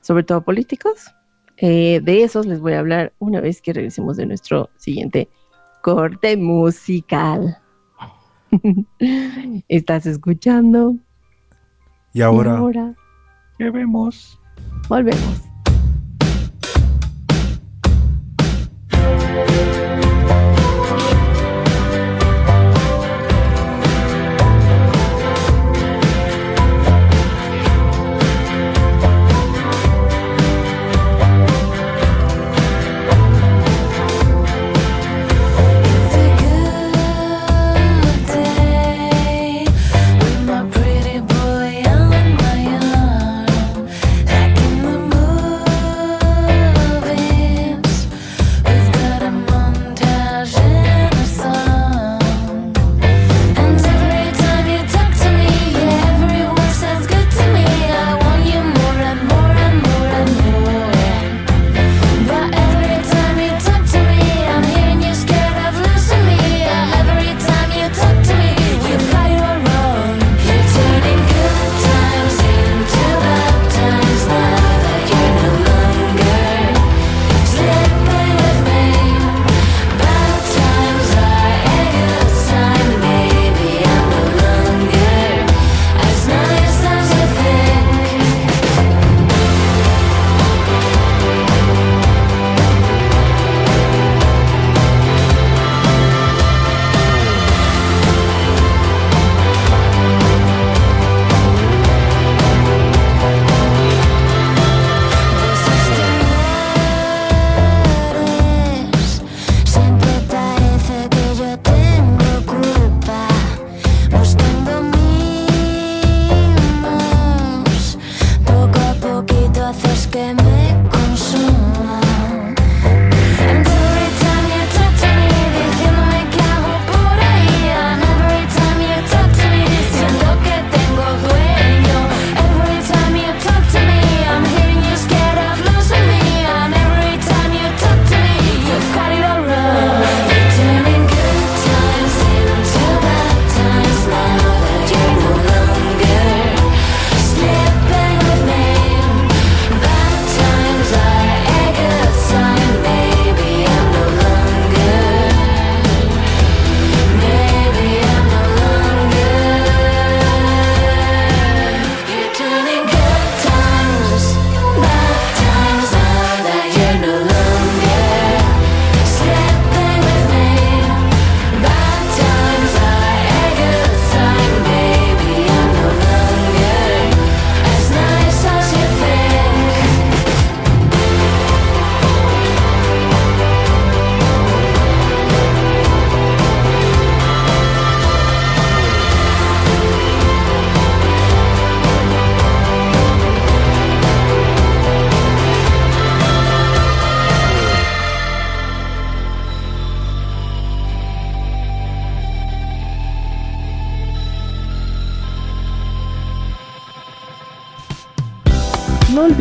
sobre todo políticos. eh, de esos les voy a hablar una vez que regresemos de nuestro siguiente corte musical. [LAUGHS] Estás escuchando. Y ahora, ¿Qué vemos? volvemos.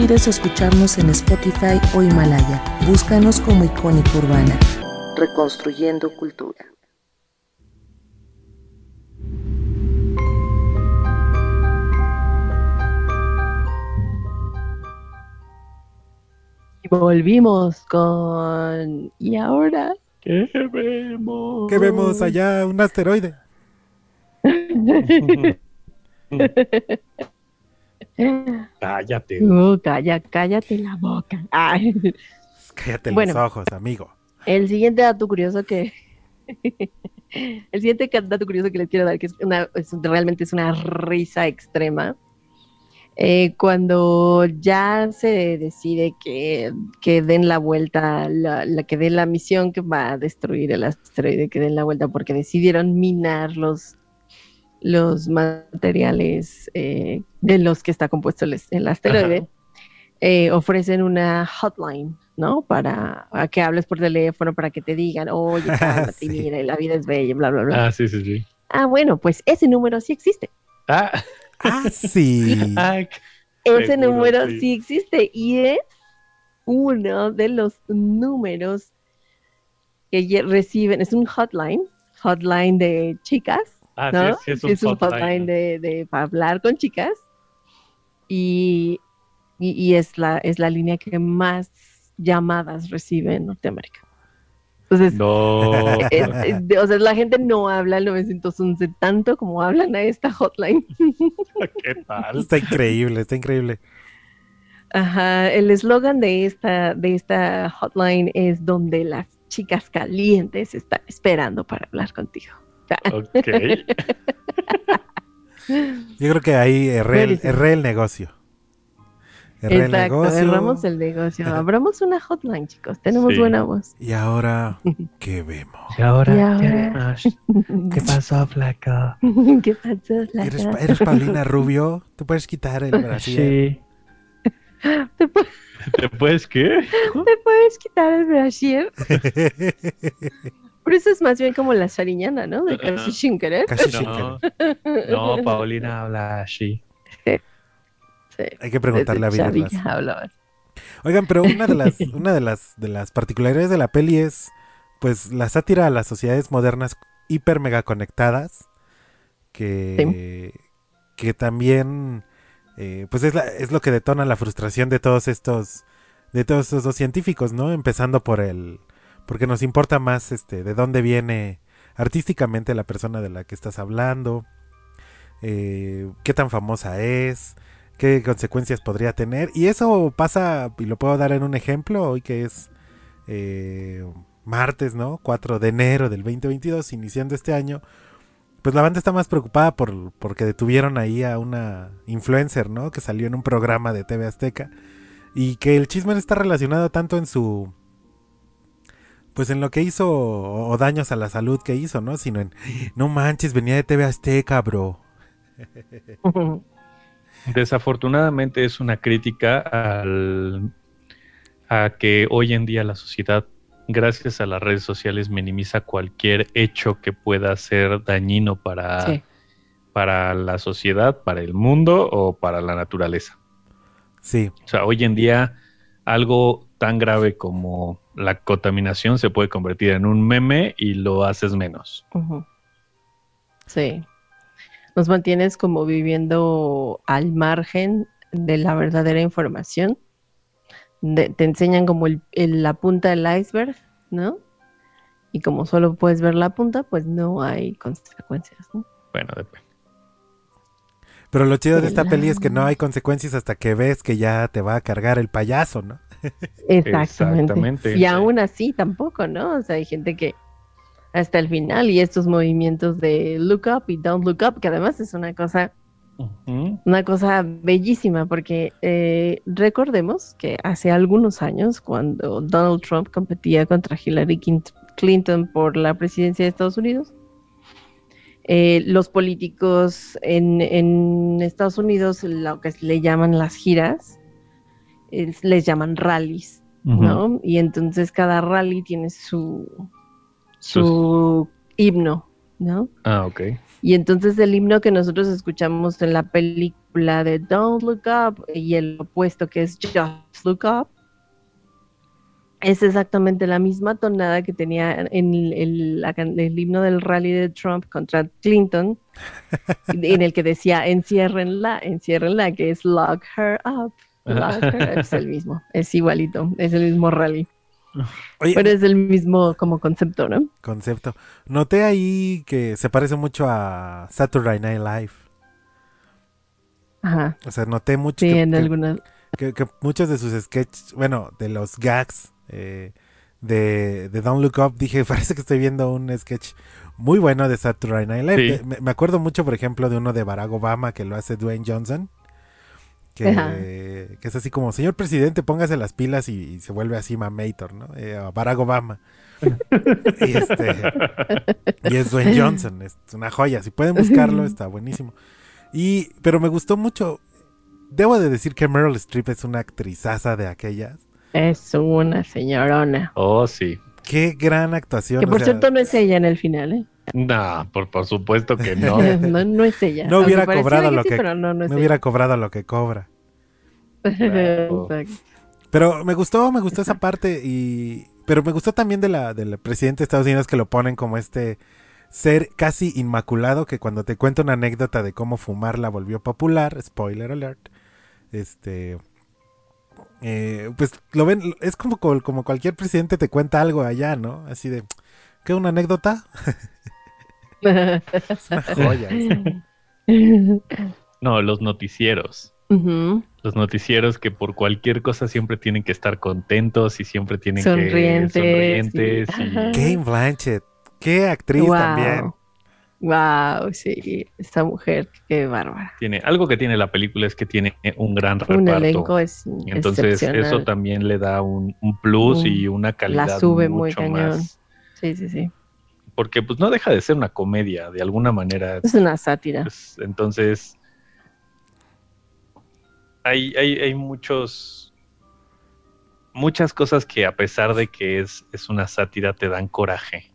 Olvides escucharnos en Spotify o Himalaya. Búscanos como Icónica Urbana. Reconstruyendo Cultura. Y volvimos con... ¿Y ahora? ¿Qué vemos? ¿Qué vemos allá? Un asteroide. [LAUGHS] Cállate. Uh, calla, cállate la boca. Ay. Cállate Bueno. los ojos, amigo. El siguiente dato curioso que... [LAUGHS] El siguiente dato curioso que les quiero dar, que es una, es- realmente es una risa extrema, eh, cuando ya se decide que, que den la vuelta, la, la que den la misión que va a destruir el asteroide, que den la vuelta porque decidieron minar los, los materiales eh, de los que está compuesto el, el asteroide, eh, ofrecen una hotline, ¿no? Para a que hables por teléfono, para que te digan, oye, [LAUGHS] cálmate, Sí. mira, la vida es bella, bla, bla, bla. Ah, sí, sí, sí. Ah, bueno, pues ese número sí existe. Ah, Ah, sí. [LAUGHS] ah, Ese Seguro, número sí. sí. existe y es uno de los números que reciben, es un hotline, hotline de chicas, ah, ¿no? sí, sí, es un hotline. de, de- para hablar con chicas y, y, y es, la, es la línea que más llamadas recibe en Norteamérica. Entonces, No. es- es- de- o sea, la gente no habla al 911 tanto como hablan a esta hotline. [LAUGHS] ¿Qué tal? Está increíble, está increíble. Ajá, el eslogan de esta, de esta hotline es donde las chicas calientes están esperando para hablar contigo. Ok. [LAUGHS] Yo creo que ahí erré, el- erré el negocio. Erré el Exacto, negocio. erramos el negocio. Abramos una hotline, chicos. Tenemos Sí. buena voz. Y ahora, [LAUGHS] ¿qué vemos? Y ahora, Y ahora- ¿qué pasó, flaco? [LAUGHS] ¿Qué pasó, Flaca? ¿Eres, eres Paulina Rubio? ¿Te puedes quitar el brasier? Sí. ¿Te, pu- ¿Te puedes qué? te puedes quitar el brasier? Pero eso es más bien como la sariñana, ¿no? De casi sin querer. Casi No, Schinker. no, Paulina habla así. Sí, Hay que preguntarle a desde chavilla hablaba. Oigan, pero una de las, [LAUGHS] una de las, de las particularidades de la peli es, pues, la sátira a las sociedades modernas hiper mega conectadas, que, que también, eh, pues, es, la- es lo que detona la frustración de todos estos, de todos estos dos científicos, ¿no? Empezando por el, porque nos importa más, este, de dónde viene artísticamente la persona de la que estás hablando, eh, qué tan famosa es, qué consecuencias podría tener. Y eso pasa, y lo puedo dar en un ejemplo, hoy que es eh, martes, ¿no? 4 de enero del 2022, iniciando este año. Pues la banda está más preocupada por porque detuvieron ahí a una influencer, ¿no? Que salió en un programa de TV Azteca. Y que el chisme está relacionado tanto en su... Pues en lo que hizo o, o daños a la salud que hizo, ¿no? Sino en... [GASPS] No manches, venía de TV Azteca, bro. [LAUGHS] Desafortunadamente es una crítica al, a que hoy en día la sociedad, gracias a las redes sociales, minimiza cualquier hecho que pueda ser dañino para, Sí. para la sociedad, para el mundo o para la naturaleza. Sí, O sea, hoy en día algo tan grave como la contaminación se puede convertir en un meme y lo haces menos. Sí. Nos mantienes como viviendo al margen de la verdadera información. De- te enseñan como el- el- la punta del iceberg, ¿no? Y como solo puedes ver la punta, pues no hay consecuencias, ¿no? Bueno, depende. Pero lo chido de esta El peli es que no hay consecuencias hasta que ves que ya te va a cargar el payaso, ¿no? [LAUGHS] Exactamente. Exactamente, Y aún así tampoco, ¿no? O sea, hay gente que hasta el final y estos movimientos de look up y don't look up, que además es una cosa una cosa bellísima porque eh, recordemos que hace algunos años cuando Donald Trump competía contra Hillary Clinton por la presidencia de Estados Unidos, eh, los políticos en, en Estados Unidos, lo que le llaman las giras, es- les llaman rallies, ¿no? Y entonces cada rally tiene su, su himno, ¿no? Ah, ok. Y entonces el himno que nosotros escuchamos en la película de Don't Look Up y el opuesto que es Just Look Up, es exactamente la misma tonada que tenía en el, el- el himno del rally de Trump contra Clinton, [LAUGHS] en el que decía enciérrenla, enciérrenla, que es lock her up. Lock her up". Es el mismo, es igualito, es el mismo rally, Oye, pero es el mismo como concepto, ¿no? concepto. Noté ahí que se parece mucho a Saturday Night Live. Ajá, O sea, noté mucho sí, que, en que- algunas... que- que muchos de sus sketches, bueno, de los gags eh, de, de Don't Look Up, dije, [LAUGHS] parece que estoy viendo un sketch muy bueno de Saturday Night Live. Sí. De- me, me acuerdo mucho, por ejemplo, de uno de Barack Obama que lo hace Dwayne Johnson. Que, es así como, señor presidente, póngase las pilas y, y se vuelve así mamator, ¿no? Eh, Barack Obama. y, este, y es Dwayne Johnson, es una joya. Si pueden buscarlo, está buenísimo. Y, pero me gustó mucho. Debo de decir que Meryl Streep es una actrizaza de aquellas. Es una señorona. Oh, sí. Qué gran actuación. Que o por sea, cierto no es ella en el final, ¿eh? Nah, por, por supuesto que [LAUGHS] no. No, no es ella. No hubiera Aunque cobrado lo sí, que- no, no no hubiera cobrado lo que cobra. Claro. [LAUGHS] Pero me gustó, me gustó esa parte y pero me gustó también de la del presidente de Estados Unidos que lo ponen como este ser casi inmaculado que cuando te cuenta una anécdota de cómo fumar la volvió popular, spoiler alert, este eh, pues lo ven, es como, como cualquier presidente te cuenta algo allá, ¿no? Así de, ¿qué una anécdota? [LAUGHS] Es una joya. No, los noticieros. Los noticieros que por cualquier cosa siempre tienen que estar contentos y siempre tienen Sonrientes, que sonrientes sí. y- Ajá. Kate Blanchett, qué actriz Wow. también. Wow, sí, esta mujer, qué bárbara. tiene algo que tiene la película es que tiene un gran Un reparto. elenco es Entonces eso también le da un, un plus Un- y una calidad sube muy mucho cañón. más. Sí, sí, sí. Porque pues no deja de ser una comedia, de alguna manera. Es una sátira. Pues, entonces, hay, hay, hay muchos, muchas cosas que a pesar de que es, es una sátira, te dan coraje,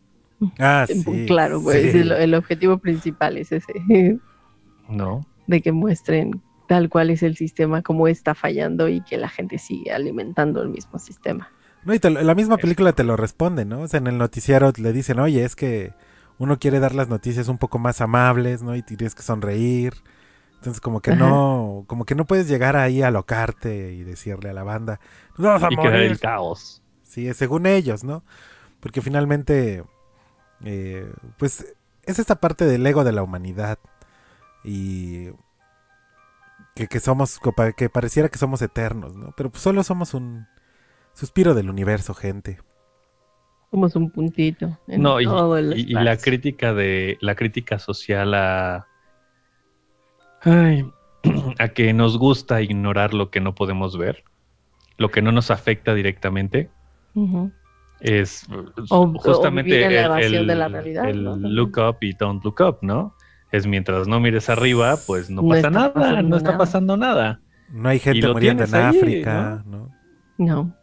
Ah, sí. claro, pues sí. el, el objetivo principal es ese, ¿no? de que muestren tal cual es el sistema, cómo está fallando y que la gente sigue alimentando el mismo sistema. No, y te la misma película te lo responde, ¿no? O sea, en el noticiero le dicen, oye, es que uno quiere dar las noticias un poco más amables, ¿no? Y tienes que sonreír. Entonces, como que Ajá. no, como que no puedes llegar ahí a alocarte y decirle a la banda, "Nos vamos a Y morir". el caos. Sí, según ellos, ¿no? Porque finalmente, eh, pues, es esta parte del ego de la humanidad. Y que, que somos, que pareciera que somos eternos, ¿no? Pero pues solo somos un suspiro del universo, gente. Somos un puntito en No, y, todo el y- y la crítica de la crítica social a ay, [CLEARS THROAT] a que nos gusta ignorar lo que no podemos ver, lo que no nos afecta directamente, Ujú. es O- o justamente en la el, el- de la realidad, el ¿no? look up y don't look up, ¿no? Es mientras no mires arriba, pues no No pasa está nada, pasando no está nada. pasando nada. No hay gente muriendo en ahí, África, ¿no? No.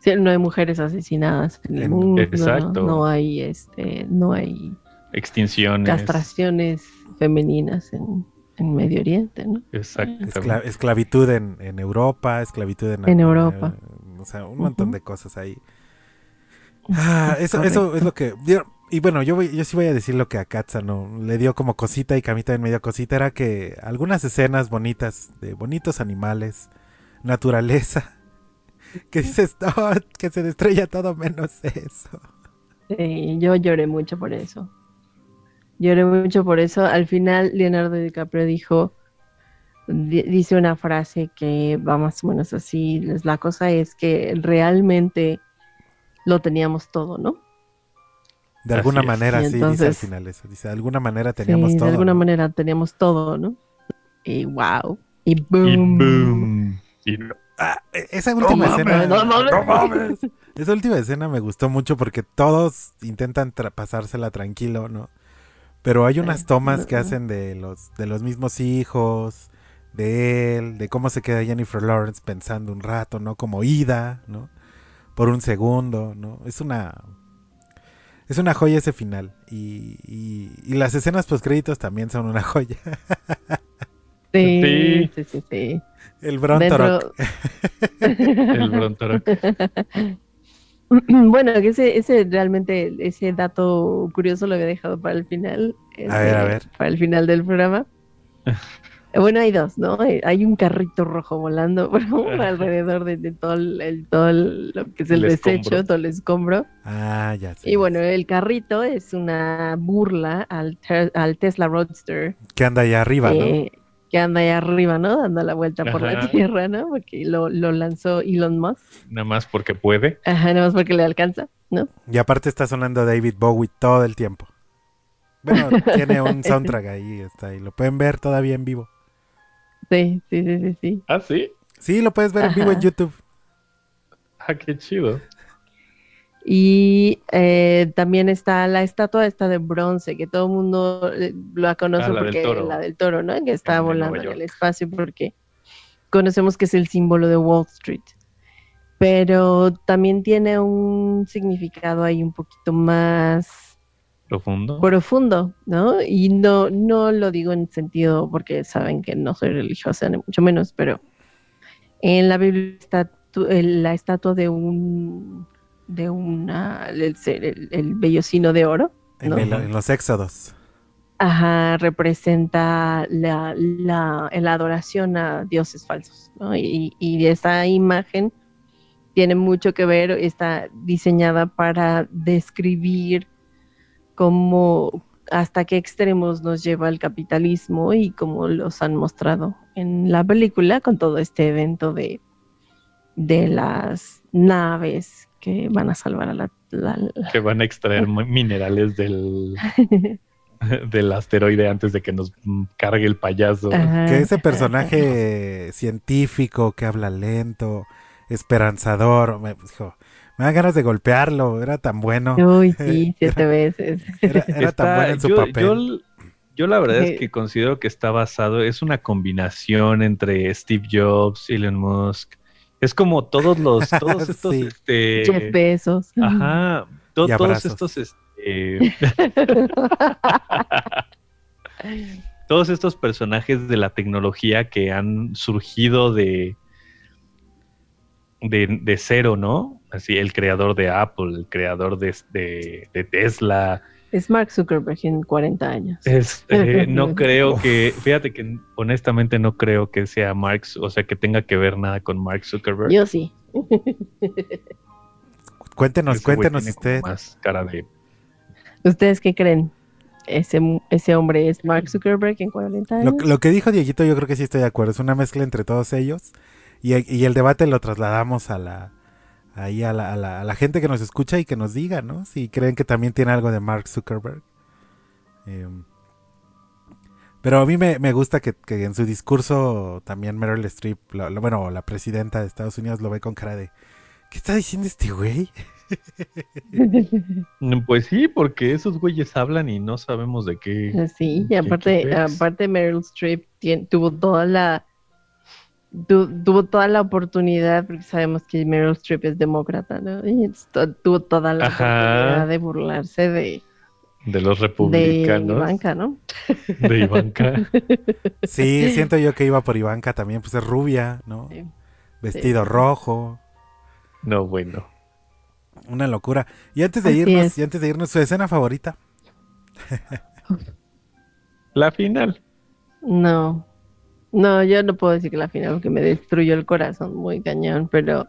Sí, no hay mujeres asesinadas en el En- mundo. Exacto. No hay este, no hay Extinciones. castraciones femeninas en, en Medio Oriente, ¿no? Escla- esclavitud en, en Europa, esclavitud en, En Europa. o sea, un montón de cosas ahí. [LAUGHS] Ah, eso, eso es lo que. yo- y bueno, yo, voy- yo sí voy a decir lo que a Katza no le dio como cosita y que a mí también me dio cosita. Era que algunas escenas bonitas de bonitos animales, naturaleza, [LAUGHS] que dices, "No, que se destruya todo menos eso. Sí, yo lloré mucho por eso. Lloré mucho por eso. Al final, Leonardo DiCaprio dijo, di- dice una frase que va más o menos así. es- La cosa es que realmente lo teníamos todo, ¿no? De alguna Así manera, Y sí, dice al entonces- final eso. Dice, de alguna manera teníamos sí, todo. de alguna ¿no? manera teníamos todo, ¿no? Y wow. Y Y boom. boom. Y no- Ah, esa última escena. no mames. Esa última escena me gustó mucho porque todos intentan tra- pasársela tranquilo, ¿no? Pero hay unas tomas que hacen de los, de los mismos hijos, de él, de cómo se queda Jennifer Lawrence pensando un rato, ¿no? Como ida, ¿no? Por un segundo, ¿no? Es una. Es una joya ese final. Y, y, y las escenas post créditos también son una joya. Sí, Sí. sí, sí, sí. El Bron Dentro-. [LAUGHS] El Brontorok. [CLEARS THROAT] Bueno, que ese, ese realmente, ese dato curioso lo había dejado para el final. A ver, a este, ver. Para el final del programa. [LAUGHS] Bueno, hay dos, ¿no? Eh, Hay un carrito rojo volando [LAUGHS] por alrededor de, de todo, el, todo el- lo que es el, El desecho, escombro. todo el escombro. Ah, ya sé. Y bueno, el carrito es una burla al, al Tesla Roadster Que anda allá arriba, ¿no? eh, que anda ahí arriba, ¿no? Dando la vuelta por la. Tierra, ¿no? Porque lo, lo lanzó Elon Musk. Nada más porque puede. Ajá, nada más porque le alcanza, ¿no? Y aparte está sonando David Bowie todo el tiempo. Bueno, [LAUGHS] tiene un soundtrack ahí, está y lo pueden ver todavía en vivo. Sí, sí, sí, sí, sí. Ah, sí. Sí, lo puedes ver en vivo en. YouTube. Ah, qué chido. Y eh, también está la estatua esta de bronce, que todo el mundo eh, la conoce Ah, la del porque toro. la del toro, ¿no? Que está En volando en el espacio porque conocemos que es el símbolo de Wall Street. Pero también tiene un significado ahí un poquito más Profundo. profundo, ¿no? Y no, no lo digo en sentido porque saben que no soy religiosa, ni mucho menos, pero en la Biblia está la estatua de un de una el, ser- el, el vellocino de oro, En, ¿no? el- en los éxodos. Ajá, representa la, la, la adoración a dioses falsos, ¿no? Y, y esa imagen tiene mucho que ver, está diseñada para describir cómo, hasta qué extremos nos lleva el capitalismo y cómo los han mostrado en la película con todo este evento de, de las naves que van a salvar a la... la- la- Que van a extraer mi- [LAUGHS] minerales del, [LAUGHS] del asteroide antes de que nos cargue el payaso. Ajá, Que ese personaje [LAUGHS] científico que habla lento, esperanzador, me, hijo, me dan ganas de golpearlo, era tan bueno. Uy, sí, siete veces. Era, era tan Está- bueno en su yo, papel. Yo, yo la verdad es que considero que está basado, es una combinación entre Steve Jobs, Elon Musk. Es como todos los, todos [LAUGHS] estos, Sí. este, Jeff Bezos. ajá, to- todos estos, este, [LAUGHS] todos estos personajes de la tecnología que han surgido de, de, de cero, ¿no? Así, el creador de Apple, el creador de, de, de Tesla, Es Mark Zuckerberg en 40 años. Este, [LAUGHS] no creo que, fíjate que honestamente no creo que sea Mark, o sea, que tenga que ver nada con Mark Zuckerberg. Yo sí. [LAUGHS] Cuéntenos, Ese cuéntenos usted. Más cara de, ¿Ustedes qué creen? ¿Ese, ese hombre es Mark Zuckerberg en 40 años? Lo, lo que dijo Dieguito, yo creo que sí estoy de acuerdo. Es una mezcla entre todos ellos. Y, y el debate lo trasladamos a la, ahí a la, a, la, a la gente que nos escucha y que nos diga, ¿no? Si creen que también tiene algo de Mark Zuckerberg. Eh, pero a mí me, me gusta que, que en su discurso también Meryl Streep, lo- lo- bueno, la presidenta de Estados Unidos lo ve con cara de, ¿qué está diciendo este güey? [LAUGHS] Mm, Pues sí, porque esos güeyes hablan y no sabemos de qué. Sí, y ¿Qué- aparte, aparte Meryl Streep tuvo toda la tuvo toda la oportunidad, porque sabemos que Meryl Streep es demócrata, ¿no? Y tuvo toda la Ajá. oportunidad de burlarse de, De los de republicanos. Ivanka, ¿no? De Ivanka. [LAUGHS] Sí, siento yo que iba por Ivanka también, pues es rubia, ¿no? Sí. Vestido sí. rojo. No, bueno. Una locura. Y antes de Así irnos, es. y antes de irnos, su escena favorita. [LAUGHS] La final. No, no, yo no puedo decir que la final porque me destruyó el corazón muy cañón, pero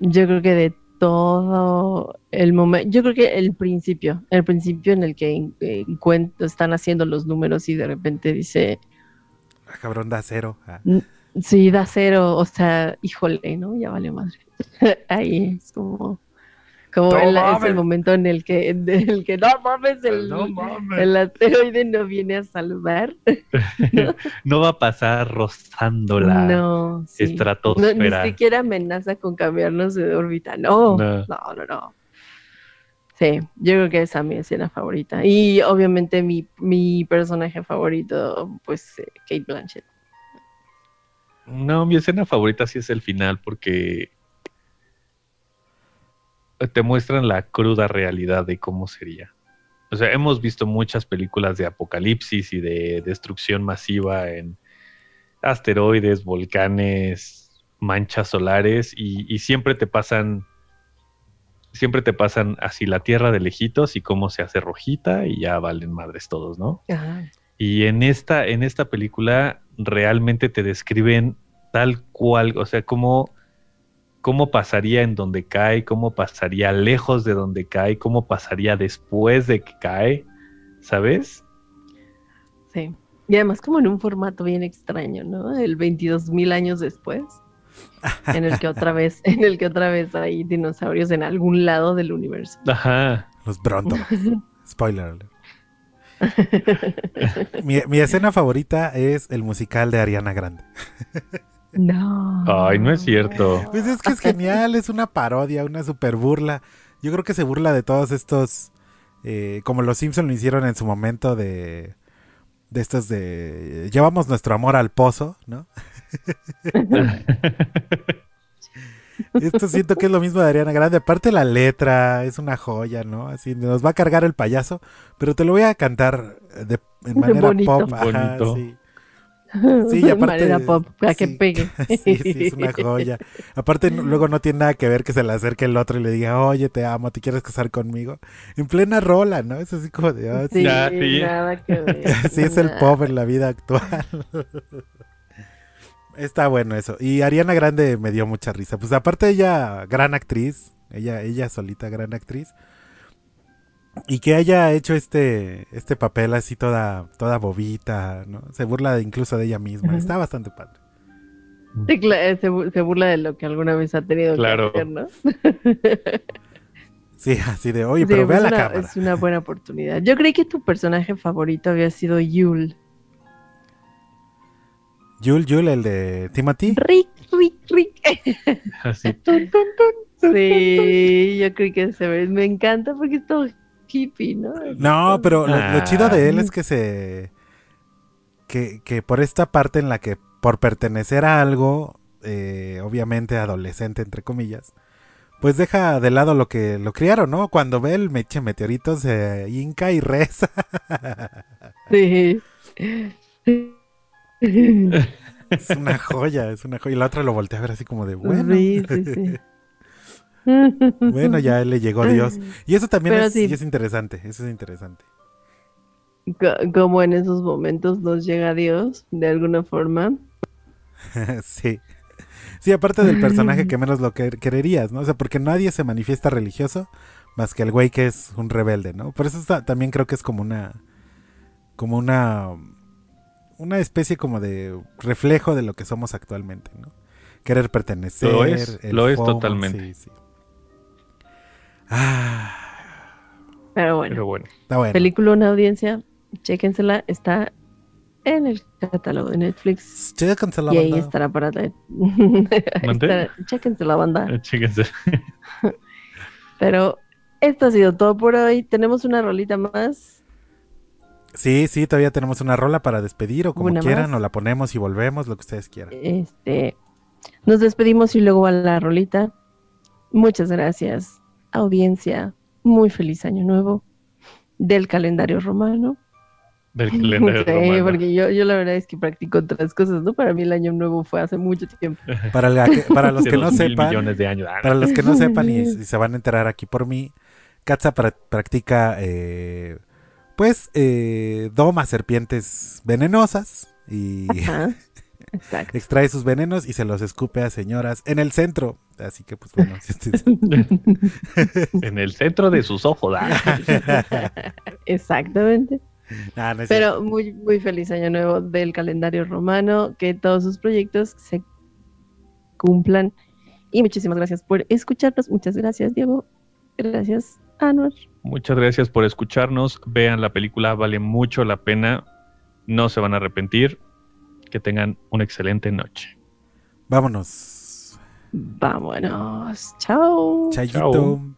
yo creo que de todo el momento, yo creo que el principio, el principio en el que eh, encuent- están haciendo los números y de repente dice, Ah, cabrón, da cero. Ah. sí, da cero, o sea, híjole, ¿no? Ya vale madre. [LAUGHS] Ahí es como, como No el- es el momento en el que, en el que no mames, el, No mames. el asteroide no viene a saludar. [LAUGHS] No va a pasar rozando la no, sí. No, ni estratosfera. siquiera amenaza con cambiarnos de órbita. No, No. no, no. Sí, yo creo que esa es mi escena favorita. Y obviamente mi, mi personaje favorito, pues eh, Kate Blanchett. No, mi escena favorita sí es el final porque te muestran la cruda realidad de cómo sería. O sea, hemos visto muchas películas de apocalipsis y de destrucción masiva en asteroides, volcanes, manchas solares y, y siempre te pasan, siempre te pasan así la Tierra de lejitos y cómo se hace rojita y ya valen madres todos, ¿no? Ajá. Y en esta, en esta película realmente te describen tal cual, o sea, cómo, cómo pasaría en donde cae, cómo pasaría lejos de donde cae, cómo pasaría después de que cae, ¿sabes? Sí. Y además como en un formato bien extraño, ¿no? El 22 mil años después, [LAUGHS] en el que otra vez, en el que otra vez hay dinosaurios en algún lado del universo. Ajá. Los Bronto. [LAUGHS] Spoiler. alert. mi, mi escena favorita es el musical de Ariana Grande. [LAUGHS] No. Ay, no es cierto. Pues es que es genial, es una parodia, una super burla. Yo creo que se burla de todos estos, eh, como los Simpson lo hicieron en su momento de, de estos de, llevamos nuestro amor al pozo, ¿no? [LAUGHS] Esto siento que es lo mismo de Ariana Grande. Aparte la letra es una joya, ¿no? Así nos va a cargar el payaso, pero te lo voy a cantar de, en manera Bonito. pop. Ajá, Bonito. sí. [LAUGHS] Sí, y aparte- manera pop, para que sí. pegue. [LAUGHS] Sí, sí, es una joya. Aparte, luego no tiene nada que ver que se le acerque el otro y le diga, oye, te amo, ¿te quieres casar conmigo? En plena rola, ¿no? Es así como de, ah, sí. Sí, Ya, sí. nada que ver. [LAUGHS] Así es el pop en la vida actual. Está bueno eso. Y Ariana Grande me dio mucha risa. Pues aparte ella, gran actriz. Ella, ella solita, gran actriz. Y que haya hecho este, este papel así toda, toda bobita, ¿no? Se burla incluso de ella misma. Está bastante padre. Sí, eh, se, se burla de lo que alguna vez ha tenido Claro. que hacer, ¿no? Sí, así de, oye, Sí, pero pues ve a la cámara. Es una buena oportunidad. Yo creí que tu personaje favorito había sido Yul. Yul, Yul, el de Timothy. Rick, Rick, Rick. Así. [LAUGHS] Sí, yo creí que se ve. Me encanta porque es todo hippie, ¿no? No, pero lo, lo chido de él Ah. es que se. Que, que por esta parte en la que por pertenecer a algo, eh, obviamente adolescente, entre comillas, pues deja de lado lo que lo criaron, ¿no? Cuando ve el meche meteorito se hinca y reza. [LAUGHS] Sí. es una joya, es una joya. Y la otra lo voltea a ver así como de, bueno, Sí, sí, sí. Bueno, ya le llegó Dios. Y eso también es, sí. y es interesante, eso es interesante. Co- Como en esos momentos nos llega Dios, de alguna forma. [LAUGHS] sí. Sí, aparte del personaje [LAUGHS] que menos lo que quererías, ¿no? O sea, porque nadie se manifiesta religioso más que el güey que es un rebelde, ¿no? Por eso está- también creo que es como una como una una especie como de reflejo de lo que somos actualmente, ¿no? Querer pertenecer, Lo es, el lo es FOMO, totalmente. sí, sí. Ah, Pero bueno, Pero bueno. está bueno. película, una audiencia, chéquensela, está en el catálogo de Netflix. Chéquense la y ahí banda. estará para la... [LAUGHS] Está- Chéquense la banda. Eh, Chéquense. [LAUGHS] Pero esto ha sido todo por hoy. Tenemos una rolita más. Sí, sí, todavía tenemos una rola para despedir o como Una quieran, más. o la ponemos y volvemos, lo que ustedes quieran. Este, nos despedimos y luego va la rolita. Muchas gracias, audiencia. Muy feliz año nuevo del calendario romano. Del [LAUGHS] calendario Sí, romano. porque yo, yo la verdad es que practico otras cosas, ¿no? Para mí el año nuevo fue hace mucho tiempo. [LAUGHS] Para, la que- para los De que no sepan, millones de años. Para los que no sepan y, y se van a enterar aquí por mí, Katza pra- practica, eh, pues, eh, doma serpientes venenosas y Ajá, [LAUGHS] exacto. extrae sus venenos y se los escupe a señoras en el centro. Así que, pues, bueno, [LAUGHS] si ustedes- [LAUGHS] En el centro de sus ojos. ah. [LAUGHS] Exactamente. Nah, no es Pero muy, muy feliz año nuevo del calendario romano, que todos sus proyectos se cumplan. Y muchísimas gracias por escucharnos. Muchas gracias, Diego. Gracias, Anwar. Muchas gracias por escucharnos. Vean la película, vale mucho la pena. No se van a arrepentir. Que tengan una excelente noche. Vámonos. Vámonos. Chao. Chayito. Chao.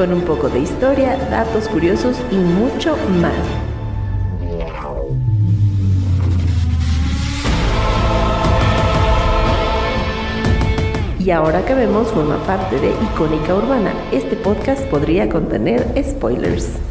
con un poco de historia, datos curiosos y mucho más. Y ahora que vemos forma parte de Icónica Urbana, este podcast podría contener spoilers.